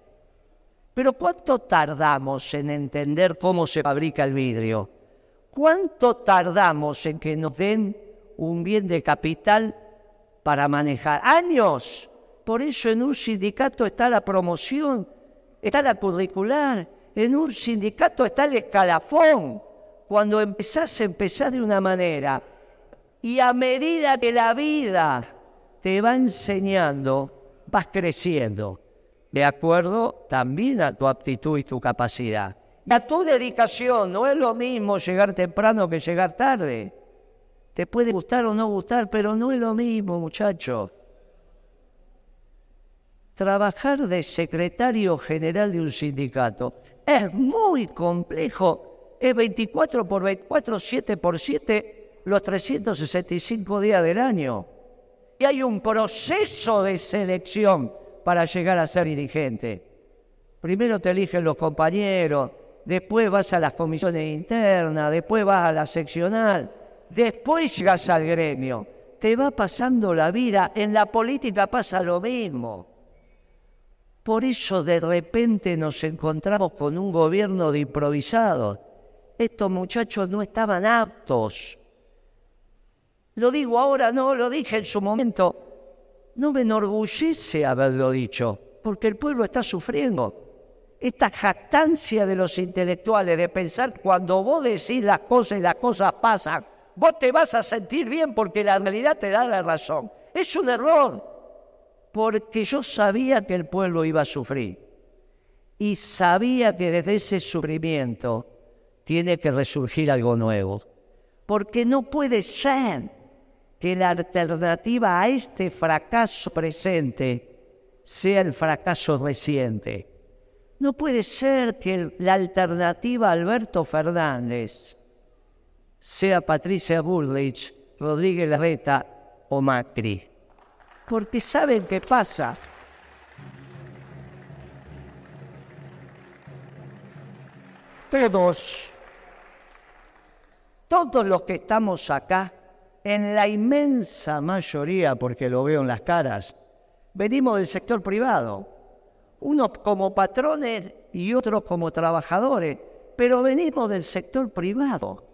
Speaker 7: Pero ¿cuánto tardamos en entender cómo se fabrica el vidrio? ¿Cuánto tardamos en que nos den un bien de capital para manejar? Años. Por eso en un sindicato está la promoción, está la curricular, en un sindicato está el escalafón. Cuando empezás, empezás de una manera. Y a medida que la vida te va enseñando, vas creciendo de acuerdo también a tu aptitud y tu capacidad. Y a tu dedicación, no es lo mismo llegar temprano que llegar tarde. Te puede gustar o no gustar, pero no es lo mismo, muchacho. Trabajar de secretario general de un sindicato es muy complejo. Es 24 por 24, 7 por 7, los 365 días del año. Y hay un proceso de selección para llegar a ser dirigente. Primero te eligen los compañeros, después vas a las comisiones internas, después vas a la seccional, después llegas al gremio. Te va pasando la vida, en la política pasa lo mismo. Por eso de repente nos encontramos con un gobierno de improvisados. Estos muchachos no estaban aptos. Lo digo ahora, no lo dije en su momento no me enorgullece haberlo dicho, porque el pueblo está sufriendo. Esta jactancia de los intelectuales de pensar cuando vos decís las cosas y las cosas pasan, vos te vas a sentir bien porque la realidad te da la razón. Es un error, porque yo sabía que el pueblo iba a sufrir y sabía que desde ese sufrimiento tiene que resurgir algo nuevo, porque no puede ser que la alternativa a este fracaso presente sea el fracaso reciente. No puede ser que la alternativa Alberto Fernández sea Patricia Bullrich, Rodríguez Larreta o Macri. Porque saben qué pasa. Todos, todos los que estamos acá, en la inmensa mayoría, porque lo veo en las caras, venimos del sector privado, unos como patrones y otros como trabajadores, pero venimos del sector privado.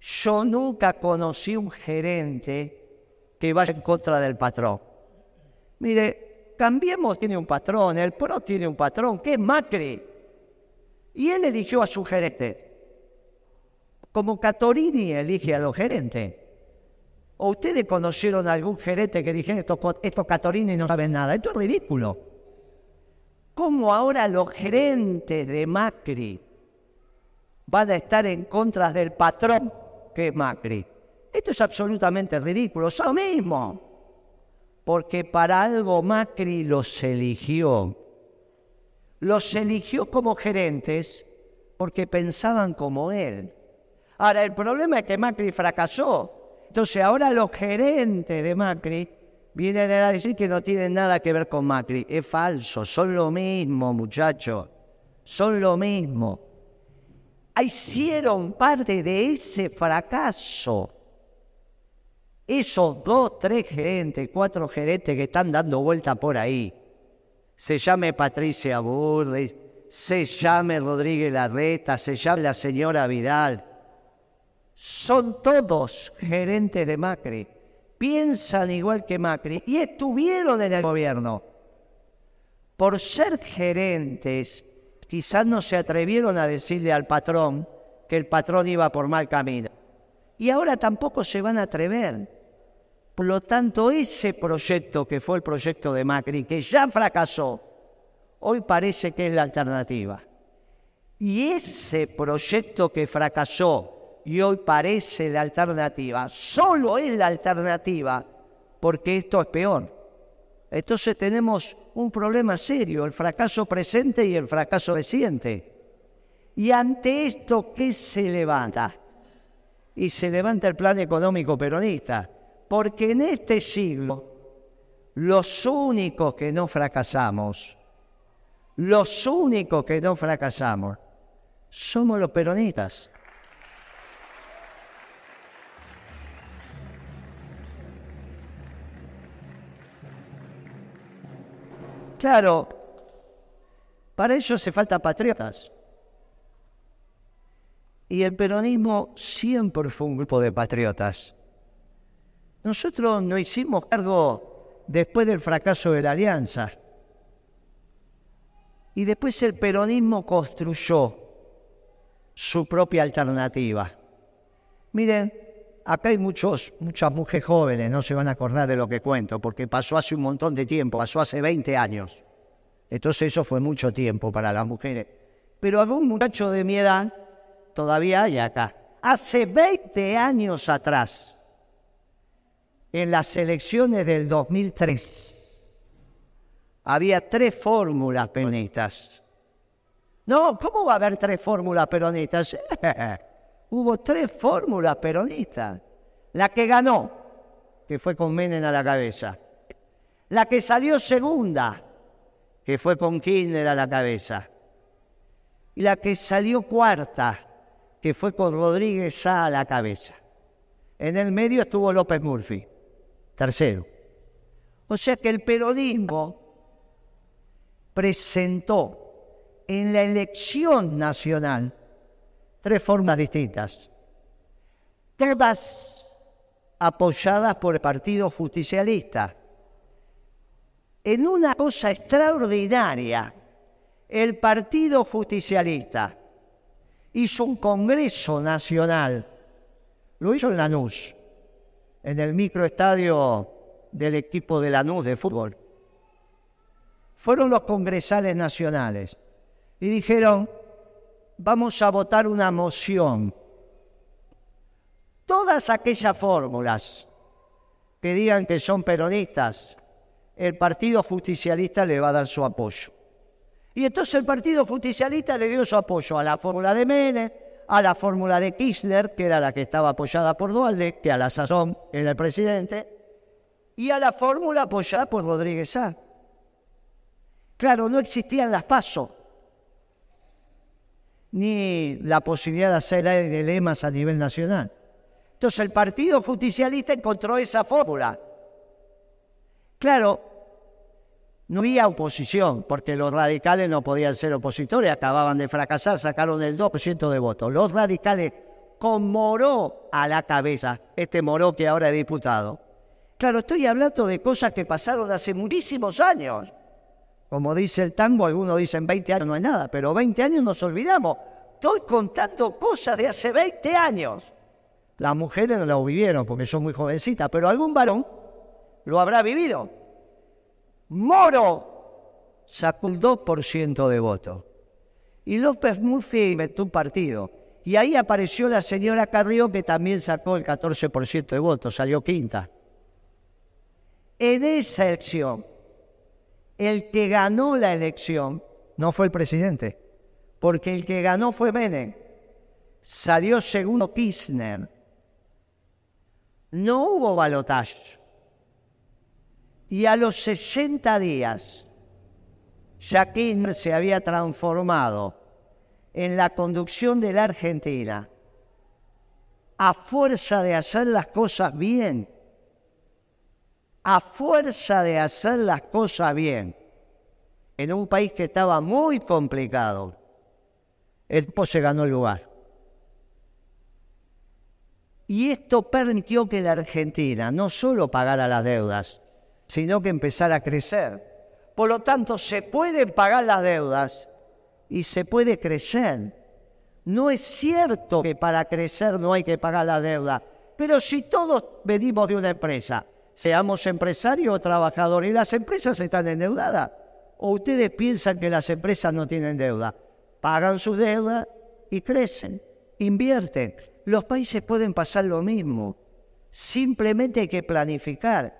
Speaker 7: Yo nunca conocí un gerente que vaya en contra del patrón. Mire, Cambiemos tiene un patrón, el PRO tiene un patrón, que es Macri. Y él eligió a su gerente. Como Catorini elige a los gerentes. ¿O ustedes conocieron a algún gerente que dijeron estos, estos Catorini no saben nada? Esto es ridículo. ¿Cómo ahora los gerentes de Macri van a estar en contra del patrón que es Macri? Esto es absolutamente ridículo. Eso mismo porque para algo Macri los eligió. Los eligió como gerentes porque pensaban como él. Ahora, el problema es que Macri fracasó. Entonces, ahora los gerentes de Macri vienen a decir que no tienen nada que ver con Macri. Es falso, son lo mismo, muchachos. Son lo mismo. Hicieron parte de ese fracaso. Esos dos, tres gerentes, cuatro gerentes que están dando vuelta por ahí, se llame Patricia Burris, se llame Rodríguez Larreta, se llame la señora Vidal, son todos gerentes de Macri, piensan igual que Macri y estuvieron en el gobierno. Por ser gerentes, quizás no se atrevieron a decirle al patrón que el patrón iba por mal camino. Y ahora tampoco se van a atrever. Por lo tanto, ese proyecto que fue el proyecto de Macri, que ya fracasó, hoy parece que es la alternativa. Y ese proyecto que fracasó y hoy parece la alternativa, solo es la alternativa porque esto es peor. Entonces tenemos un problema serio, el fracaso presente y el fracaso reciente. Y ante esto, ¿qué se levanta? Y se levanta el plan económico peronista porque en este siglo los únicos que no fracasamos, los únicos que no fracasamos, somos los peronistas. Claro, para eso hace falta patriotas. Y el peronismo siempre fue un grupo de patriotas. Nosotros no hicimos cargo después del fracaso de la alianza. Y después el peronismo construyó su propia alternativa. Miren, acá hay muchos, muchas mujeres jóvenes, no se van a acordar de lo que cuento, porque pasó hace un montón de tiempo, pasó hace 20 años. Entonces eso fue mucho tiempo para las mujeres. Pero algún muchacho de mi edad todavía hay acá. Hace 20 años atrás, en las elecciones del 2003 había tres fórmulas peronistas. No, ¿cómo va a haber tres fórmulas peronistas? Hubo tres fórmulas peronistas. La que ganó, que fue con Menem a la cabeza. La que salió segunda, que fue con Kirchner a la cabeza. Y la que salió cuarta, que fue con Rodríguez a la cabeza. En el medio estuvo López Murphy. Tercero. O sea que el peronismo presentó en la elección nacional tres formas distintas, todas apoyadas por el Partido Justicialista. En una cosa extraordinaria, el Partido Justicialista hizo un Congreso Nacional, lo hizo en Lanús, en el microestadio del equipo de Lanús de fútbol. Fueron los congresales nacionales y dijeron, vamos a votar una moción. Todas aquellas fórmulas que digan que son peronistas, el Partido Justicialista le va a dar su apoyo. Y entonces el Partido Justicialista le dio su apoyo a la fórmula de Menem, a la fórmula de Kirchner, que era la que estaba apoyada por Dualde, que a la sazón era el presidente, y a la fórmula apoyada por Rodríguez Sá. Claro, no existían las pasos, ni la posibilidad de hacer lemas a nivel nacional. Entonces el Partido Justicialista encontró esa fórmula. Claro, no había oposición, porque los radicales no podían ser opositores, acababan de fracasar, sacaron el 2% de votos. Los radicales con Moró a la cabeza, este Moró que ahora es diputado. Claro, estoy hablando de cosas que pasaron hace muchísimos años. Como dice el tango, algunos dicen 20 años no es nada, pero 20 años nos olvidamos. Estoy contando cosas de hace 20 años. Las mujeres no lo vivieron porque son muy jovencitas, pero algún varón lo habrá vivido. Moro sacó un 2% de votos. Y López Murphy inventó un partido. Y ahí apareció la señora Carrió que también sacó el 14% de votos, salió quinta. En esa elección, el que ganó la elección no fue el presidente, porque el que ganó fue Menem. Salió segundo Kirchner. No hubo balotaje. Y a los 60 días, ya Kirchner se había transformado en la conducción de la Argentina, a fuerza de hacer las cosas bien, a fuerza de hacer las cosas bien, en un país que estaba muy complicado, el tipo se ganó el lugar. Y esto permitió que la Argentina no solo pagara las deudas, sino que empezara a crecer. Por lo tanto, se pueden pagar las deudas y se puede crecer. No es cierto que para crecer no hay que pagar la deuda, pero si todos venimos de una empresa, seamos empresarios o trabajadores, y las empresas están endeudadas, o ustedes piensan que las empresas no tienen deuda, pagan su deuda y crecen, invierten. Los países pueden pasar lo mismo. Simplemente hay que planificar.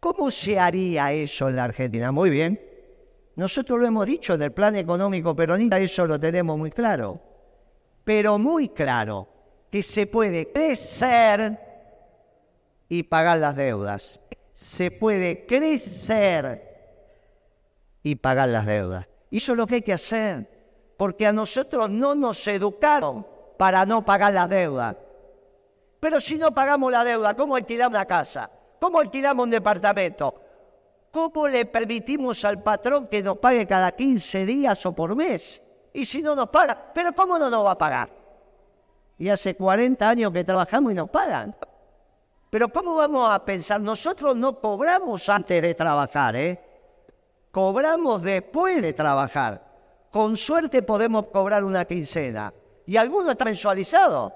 Speaker 7: ¿Cómo se haría eso en la Argentina? Muy bien. Nosotros lo hemos dicho en el plan económico peronista, eso lo tenemos muy claro. Pero muy claro, que se puede crecer y pagar las deudas. Se puede crecer y pagar las deudas. Y eso es lo que hay que hacer, porque a nosotros no nos educaron para no pagar las deudas. Pero si no pagamos la deuda, ¿cómo alquilamos una casa? ¿Cómo alquilamos un departamento? ¿Cómo le permitimos al patrón que nos pague cada 15 días o por mes? Y si no nos paga, ¿pero cómo no nos va a pagar? Y hace 40 años que trabajamos y nos pagan. Pero ¿cómo vamos a pensar? Nosotros no cobramos antes de trabajar, ¿eh? Cobramos después de trabajar. Con suerte podemos cobrar una quincena. Y alguno está mensualizado.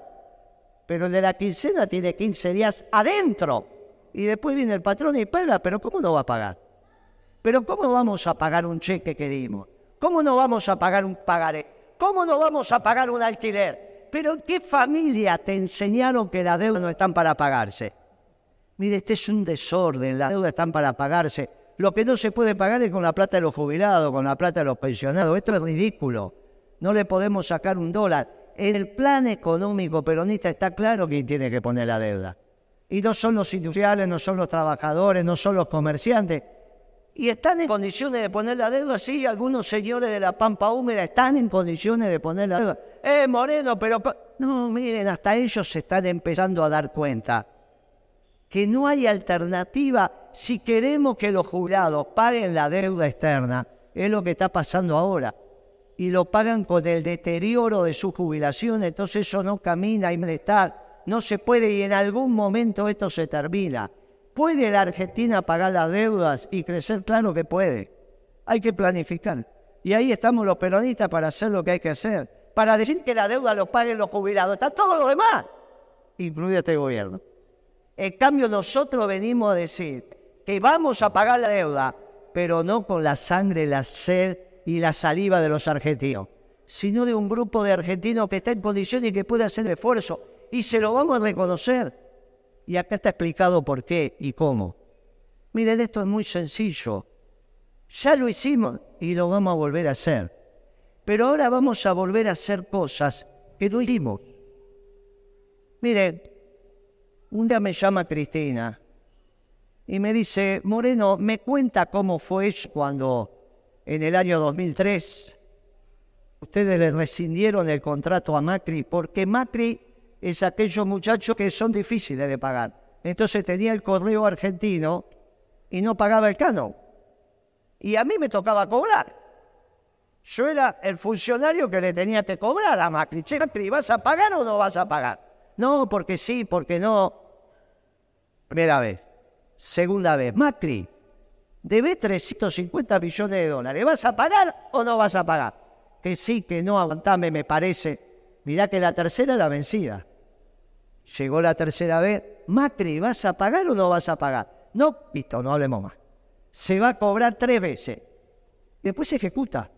Speaker 7: Pero el de la quincena tiene 15 días adentro. Y después viene el patrón y paga, pero ¿cómo no va a pagar? Pero ¿cómo vamos a pagar un cheque que dimos? ¿Cómo no vamos a pagar un pagaré? ¿Cómo no vamos a pagar un alquiler? Pero ¿en qué familia te enseñaron que las deudas no están para pagarse? Mire, este es un desorden, las deudas están para pagarse. Lo que no se puede pagar es con la plata de los jubilados, con la plata de los pensionados. Esto es ridículo. No le podemos sacar un dólar. En el plan económico peronista está claro quién tiene que poner la deuda. Y no son los industriales, no son los trabajadores, no son los comerciantes y están en condiciones de poner la deuda, sí, algunos señores de la Pampa Húmeda están en condiciones de poner la deuda. Eh, Moreno, pero... No, miren, hasta ellos se están empezando a dar cuenta que no hay alternativa si queremos que los jubilados paguen la deuda externa, es lo que está pasando ahora, y lo pagan con el deterioro de su jubilación, entonces eso no camina y malestar, no se puede y en algún momento esto se termina. ¿Puede la Argentina pagar las deudas y crecer? Claro que puede. Hay que planificar. Y ahí estamos los peronistas para hacer lo que hay que hacer. Para decir que la deuda lo paguen los jubilados. Está todo lo demás, incluido este gobierno. En cambio, nosotros venimos a decir que vamos a pagar la deuda, pero no con la sangre, la sed y la saliva de los argentinos, sino de un grupo de argentinos que está en condiciones y que puede hacer esfuerzo. Y se lo vamos a reconocer. Y acá está explicado por qué y cómo. Miren, esto es muy sencillo. Ya lo hicimos y lo vamos a volver a hacer. Pero ahora vamos a volver a hacer cosas que no hicimos. Miren, un día me llama Cristina y me dice, Moreno, me cuenta cómo fue cuando en el año 2003 ustedes le rescindieron el contrato a Macri porque Macri es aquellos muchachos que son difíciles de pagar. Entonces tenía el correo argentino y no pagaba el cano. Y a mí me tocaba cobrar. Yo era el funcionario que le tenía que cobrar a Macri. Che, Macri, ¿vas a pagar o no vas a pagar? No, porque sí, porque no. Primera vez. Segunda vez, Macri, debe 350 millones de dólares. ¿Vas a pagar o no vas a pagar? Que sí, que no, aguantame, me parece. Mirá que la tercera la vencida. Llegó la tercera vez. Macri, ¿vas a pagar o no vas a pagar? No, listo, no hablemos más. Se va a cobrar tres veces. Después se ejecuta.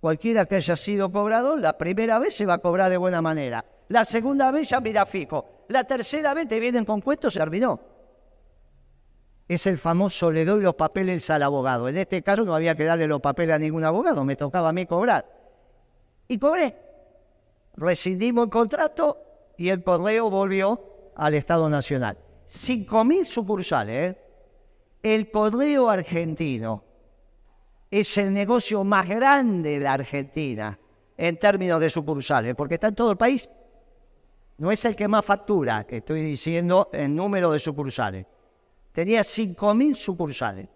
Speaker 7: Cualquiera que haya sido cobrador, la primera vez se va a cobrar de buena manera. La segunda vez ya mira fijo. La tercera vez te vienen con puestos, se terminó. Es el famoso le doy los papeles al abogado. En este caso no había que darle los papeles a ningún abogado, me tocaba a mí cobrar. Y cobré. Rescindimos el contrato y el correo volvió al Estado Nacional. 5.000 sucursales. ¿eh? El correo argentino es el negocio más grande de la Argentina en términos de sucursales, porque está en todo el país. No es el que más factura, que estoy diciendo en número de sucursales. Tenía 5.000 sucursales.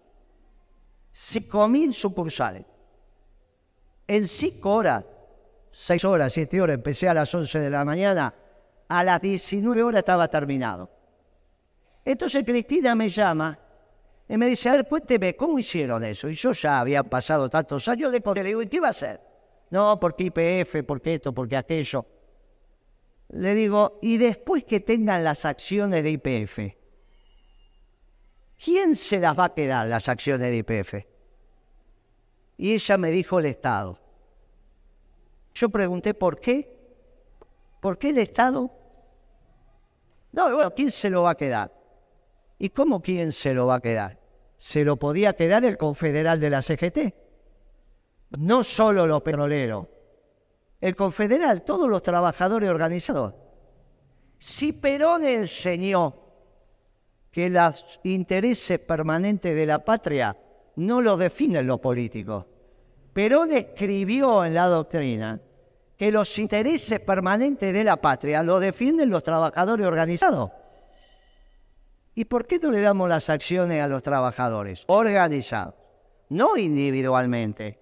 Speaker 7: 5.000 sucursales. En 5 horas, 6 horas, 7 horas, empecé a las 11 de la mañana, a las 19 horas estaba terminado. Entonces Cristina me llama y me dice, a ver, cuénteme, ¿cómo hicieron eso? Y yo ya había pasado tantos años, le digo, ¿y qué va a hacer? No, porque IPF, porque esto, porque aquello. Le digo, y después que tengan las acciones de IPF, ¿quién se las va a quedar las acciones de IPF? Y ella me dijo el Estado. Yo pregunté, ¿por qué? ¿Por qué el Estado? No, bueno, ¿quién se lo va a quedar? ¿Y cómo quién se lo va a quedar? Se lo podía quedar el confederal de la CGT. No solo los petroleros. El confederal, todos los trabajadores organizados. Si Perón enseñó que los intereses permanentes de la patria no lo definen los políticos, Perón escribió en la doctrina que los intereses permanentes de la patria lo defienden los trabajadores organizados. ¿Y por qué no le damos las acciones a los trabajadores organizados? No individualmente,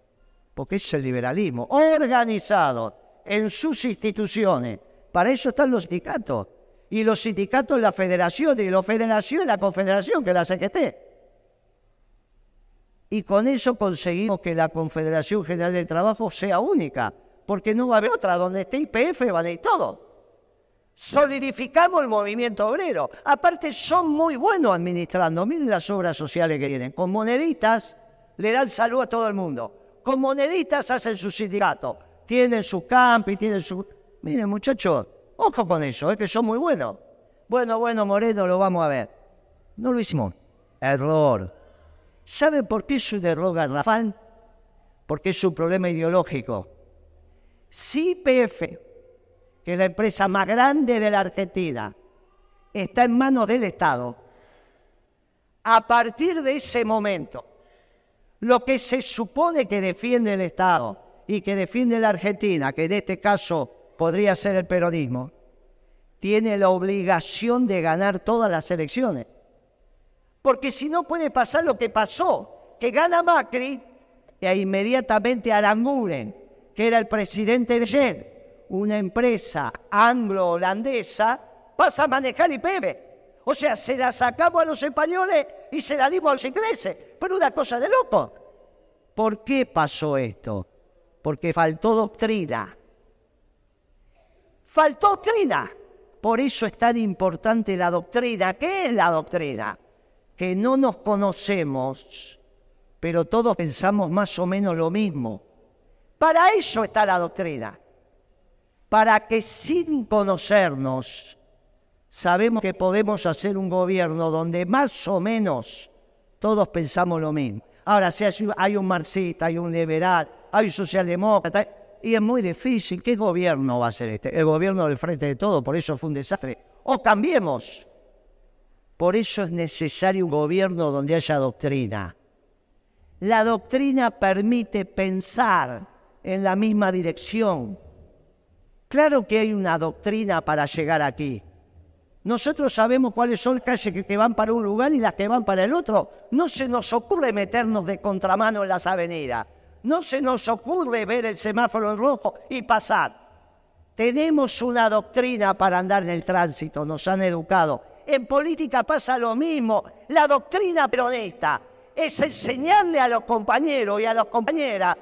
Speaker 7: porque es el liberalismo, organizados en sus instituciones. Para eso están los sindicatos. Y los sindicatos la federación, y la federación la confederación, que la CGT. Y con eso conseguimos que la Confederación General de Trabajo sea única, porque no va a haber otra. Donde esté IPF van a ir todos. Solidificamos el movimiento obrero. Aparte, son muy buenos administrando. Miren las obras sociales que tienen. Con moneditas le dan salud a todo el mundo. Con moneditas hacen su sindicato. Tienen su campi, tienen su. Miren, muchachos, ojo con eso, es que son muy buenos. Bueno, bueno, Moreno, lo vamos a ver. No lo hicimos. Error. ¿Saben por qué es un error garrafal? Porque es un problema ideológico. Si PF, que es la empresa más grande de la Argentina, está en manos del Estado, a partir de ese momento, lo que se supone que defiende el Estado y que defiende la Argentina, que en este caso podría ser el peronismo, tiene la obligación de ganar todas las elecciones. Porque si no puede pasar lo que pasó, que gana Macri e inmediatamente Aranguren, que era el presidente de ayer, una empresa anglo-holandesa, pasa a manejar IPV. O sea, se la sacamos a los españoles y se la dimos a los ingleses. Pero una cosa de loco. ¿Por qué pasó esto? Porque faltó doctrina. Faltó doctrina. Por eso es tan importante la doctrina. ¿Qué es la doctrina? Que no nos conocemos, pero todos pensamos más o menos lo mismo. Para eso está la doctrina. Para que sin conocernos sabemos que podemos hacer un gobierno donde más o menos todos pensamos lo mismo. Ahora, si hay un marxista, hay un liberal, hay un socialdemócrata, y es muy difícil. ¿Qué gobierno va a ser este? El gobierno del frente de todo, por eso fue un desastre. O cambiemos. Por eso es necesario un gobierno donde haya doctrina. La doctrina permite pensar en la misma dirección. Claro que hay una doctrina para llegar aquí. Nosotros sabemos cuáles son las calles que, van para un lugar y las que van para el otro. No se nos ocurre meternos de contramano en las avenidas. No se nos ocurre ver el semáforo en rojo y pasar. Tenemos una doctrina para andar en el tránsito, nos han educado. En política pasa lo mismo. La doctrina peronista es enseñarle a los compañeros y a las compañeras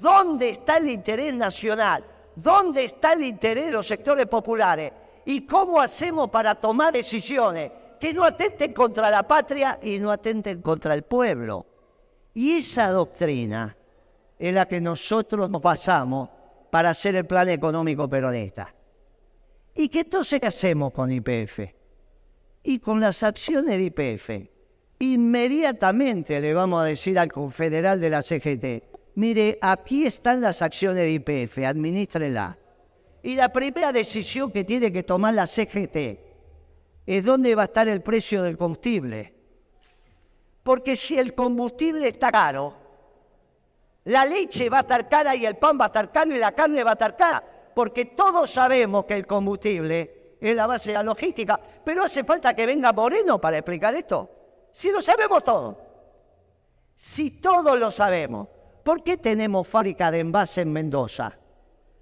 Speaker 7: dónde está el interés nacional, dónde está el interés de los sectores populares y cómo hacemos para tomar decisiones que no atenten contra la patria y no atenten contra el pueblo. Y esa doctrina es la que nosotros nos basamos para hacer el plan económico peronista. ¿Y qué entonces hacemos con IPF? Y con las acciones de IPF, inmediatamente le vamos a decir al confederal de la CGT, mire, aquí están las acciones de IPF, administrela. Y la primera decisión que tiene que tomar la CGT es dónde va a estar el precio del combustible. Porque si el combustible está caro, la leche va a estar cara y el pan va a estar caro y la carne va a estar cara. Porque todos sabemos que el combustible es la base de la logística. Pero hace falta que venga Moreno para explicar esto. Si lo sabemos todo. Si todos lo sabemos. ¿Por qué tenemos fábrica de envase en Mendoza?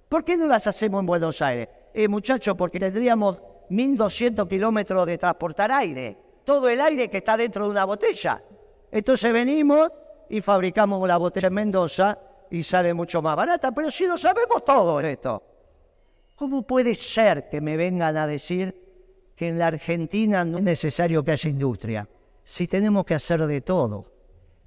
Speaker 7: ¿Por qué no las hacemos en Buenos Aires? Eh, muchachos, porque tendríamos 1.200 kilómetros de transportar aire. Todo el aire que está dentro de una botella. Entonces venimos y fabricamos la botella en Mendoza y sale mucho más barata. Pero si lo sabemos todo esto, ¿cómo puede ser que me vengan a decir que en la Argentina no es necesario que haya industria? Si tenemos que hacer de todo.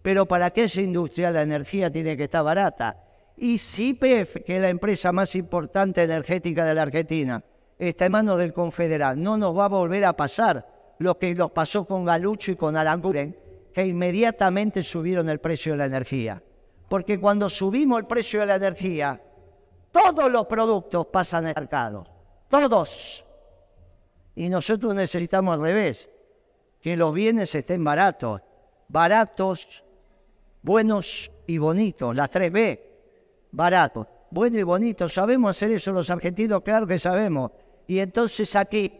Speaker 7: Pero para que haya industria la energía tiene que estar barata. Y si PF, que es la empresa más importante energética de la Argentina, está en manos del Confederal, no nos va a volver a pasar lo que nos pasó con Galucho y con Aranguren, que inmediatamente subieron el precio de la energía. Porque cuando subimos el precio de la energía, todos los productos pasan al mercado. Todos. Y nosotros necesitamos al revés, que los bienes estén baratos. Baratos, buenos y bonitos. Las tres B. Baratos, bueno y bonito. ¿Sabemos hacer eso los argentinos? Claro que sabemos. Y entonces aquí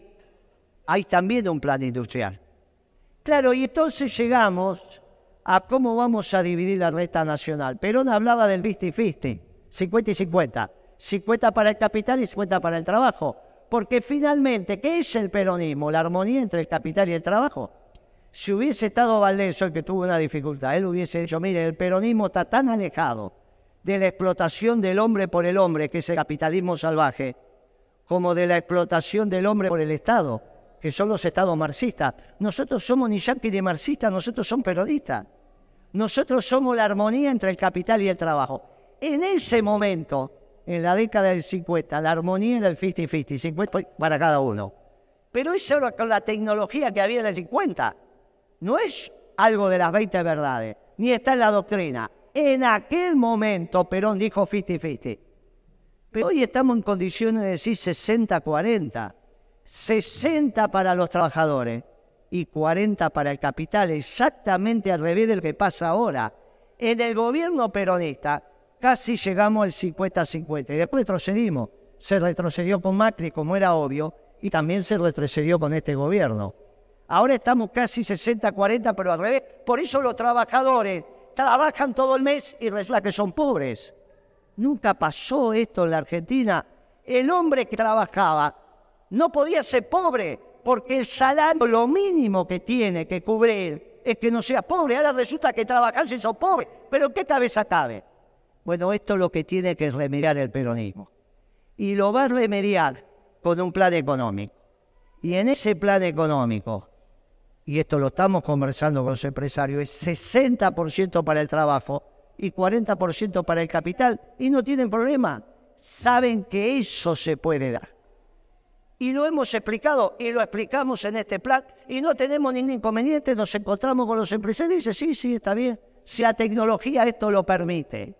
Speaker 7: hay también un plan industrial. Claro, y entonces llegamos a cómo vamos a dividir la renta nacional. Perón hablaba del 50-50, 50 y 50. 50 para el capital y 50 para el trabajo. Porque finalmente, ¿qué es el peronismo? La armonía entre el capital y el trabajo. Si hubiese estado Valdés, el que tuvo una dificultad, él hubiese dicho, mire, el peronismo está tan alejado de la explotación del hombre por el hombre, que es el capitalismo salvaje, como de la explotación del hombre por el Estado, que son los estados marxistas. Nosotros somos ni yanquis ni marxistas, nosotros somos peronistas. Nosotros somos la armonía entre el capital y el trabajo. En ese momento, en la década del 50, la armonía era el 50-50, 50 para cada uno. Pero eso era con la tecnología que había en el 50. No es algo de las 20 verdades, ni está en la doctrina. En aquel momento Perón dijo 50-50. Pero hoy estamos en condiciones de decir 60-40. 60 para los trabajadores y 40 para el capital, exactamente al revés de lo que pasa ahora. En el gobierno peronista casi llegamos al 50-50 y después retrocedimos. Se retrocedió con Macri, como era obvio, y también se retrocedió con este gobierno. Ahora estamos casi 60-40, pero al revés. Por eso los trabajadores trabajan todo el mes y resulta que son pobres. Nunca pasó esto en la Argentina. El hombre que trabajaba no podía ser pobre, porque el salario, lo mínimo que tiene que cubrir es que no sea pobre. Ahora resulta que trabajan si son pobres. ¿Pero qué cabeza cabe? Bueno, esto es lo que tiene que remediar el peronismo. Y lo va a remediar con un plan económico. Y en ese plan económico, y esto lo estamos conversando con los empresarios, es 60% para el trabajo y 40% para el capital. Y no tienen problema. Saben que eso se puede dar. Y lo hemos explicado y lo explicamos en este plan y no tenemos ningún inconveniente, nos encontramos con los empresarios y dicen, sí, sí, está bien, si la tecnología esto lo permite.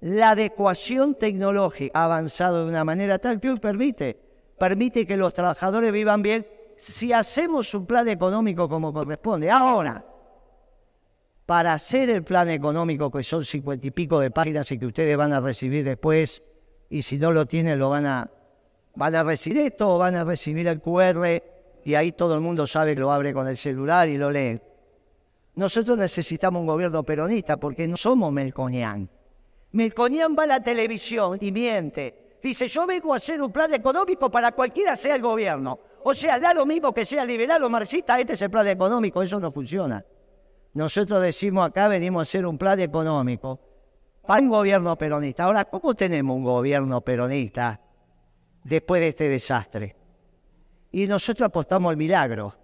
Speaker 7: La adecuación tecnológica ha avanzado de una manera tal que hoy permite, permite que los trabajadores vivan bien si hacemos un plan económico como corresponde. Ahora, para hacer el plan económico, que son cincuenta y pico de páginas y que ustedes van a recibir después, y si no lo tienen lo van a van a recibir esto o van a recibir el QR y ahí todo el mundo sabe que lo abre con el celular y lo lee. Nosotros necesitamos un gobierno peronista porque no somos Melconian. Melconian va a la televisión y miente. Dice, yo vengo a hacer un plan económico para cualquiera sea el gobierno. O sea, da lo mismo que sea liberal o marxista, este es el plan económico, eso no funciona. Nosotros decimos acá, venimos a hacer un plan económico para un gobierno peronista. Ahora, ¿cómo tenemos un gobierno peronista después de este desastre? Y nosotros apostamos al milagro.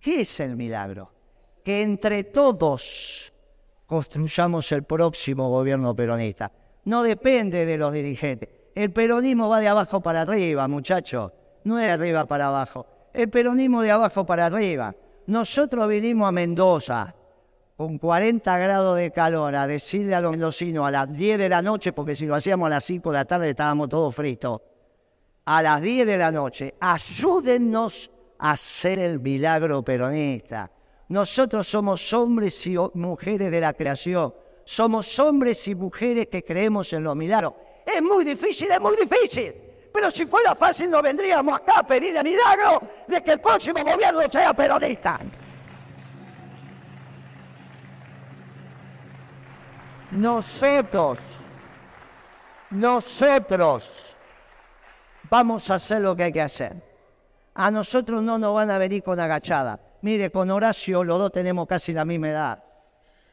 Speaker 7: ¿Qué es el milagro? Que entre todos construyamos el próximo gobierno peronista. No depende de los dirigentes. El peronismo va de abajo para arriba, muchachos. No es de arriba para abajo. El peronismo de abajo para arriba. Nosotros vinimos a Mendoza con 40 grados de calor a decirle a los mendocinos a las 10 de la noche, porque si lo hacíamos a las 5 de la tarde estábamos todos fritos, a las 10 de la noche, ayúdennos a hacer el milagro peronista. Nosotros somos hombres y mujeres de la creación, somos hombres y mujeres que creemos en los milagros. Es muy difícil, es muy difícil. Pero si fuera fácil no vendríamos acá a pedir el milagro de que el próximo gobierno sea peronista. Nosotros, nosotros vamos a hacer lo que hay que hacer. A nosotros no nos van a venir con agachada. Mire, con Horacio los dos tenemos casi la misma edad.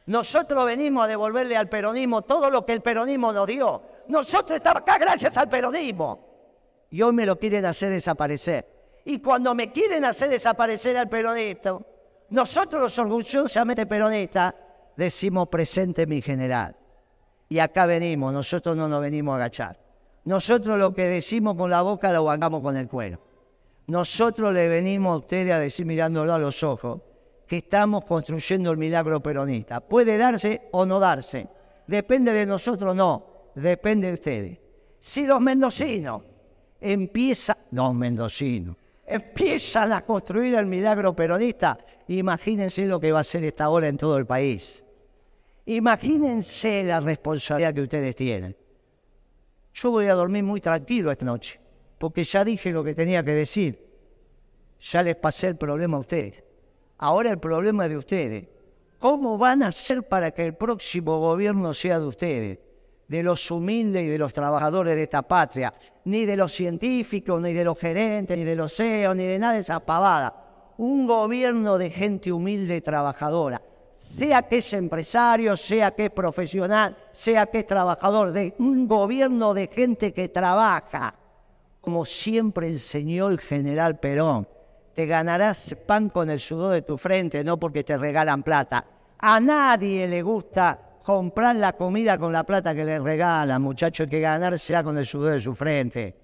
Speaker 7: Nosotros venimos a devolverle al peronismo todo lo que el peronismo nos dio. Nosotros estamos acá gracias al peronismo. Y hoy me lo quieren hacer desaparecer. Y cuando me quieren hacer desaparecer al peronista, nosotros los orgullosamente peronistas decimos presente mi general. Y acá venimos, nosotros no nos venimos a agachar. Nosotros lo que decimos con la boca lo bancamos con el cuero. Nosotros le venimos a ustedes a decir mirándolo a los ojos que estamos construyendo el milagro peronista. Puede darse o no darse. Depende de nosotros, no. Depende de ustedes. Si los mendocinos empiezan, los mendocinos, empiezan a construir el milagro peronista, imagínense lo que va a ser esta hora en todo el país. Imagínense la responsabilidad que ustedes tienen. Yo voy a dormir muy tranquilo esta noche, porque ya dije lo que tenía que decir. Ya les pasé el problema a ustedes. Ahora el problema es de ustedes. ¿Cómo van a hacer para que el próximo gobierno sea de ustedes? De los humildes y de los trabajadores de esta patria. Ni de los científicos, ni de los gerentes, ni de los CEOs, ni de nada de esa pavada. Un gobierno de gente humilde y trabajadora sea que es empresario, sea que es profesional, sea que es trabajador, de un gobierno de gente que trabaja, como siempre enseñó el general Perón. Te ganarás pan con el sudor de tu frente, no porque te regalan plata. A nadie le gusta comprar la comida con la plata que le regalan, muchacho, hay que ganársela con el sudor de su frente.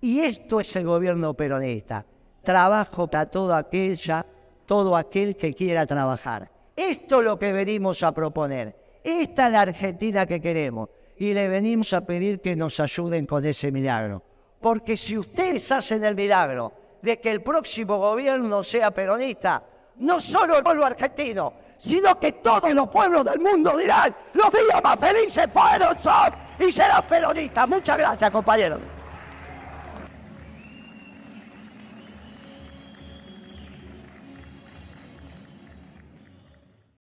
Speaker 7: Y esto es el gobierno peronista. Trabajo para todo aquella, todo aquel que quiera trabajar. Esto es lo que venimos a proponer. Esta es la Argentina que queremos. Y le venimos a pedir que nos ayuden con ese milagro. Porque si ustedes hacen el milagro de que el próximo gobierno sea peronista, no solo el pueblo argentino, sino que todos los pueblos del mundo dirán, los días más felices fueron, son y serán peronistas. Muchas gracias, compañeros.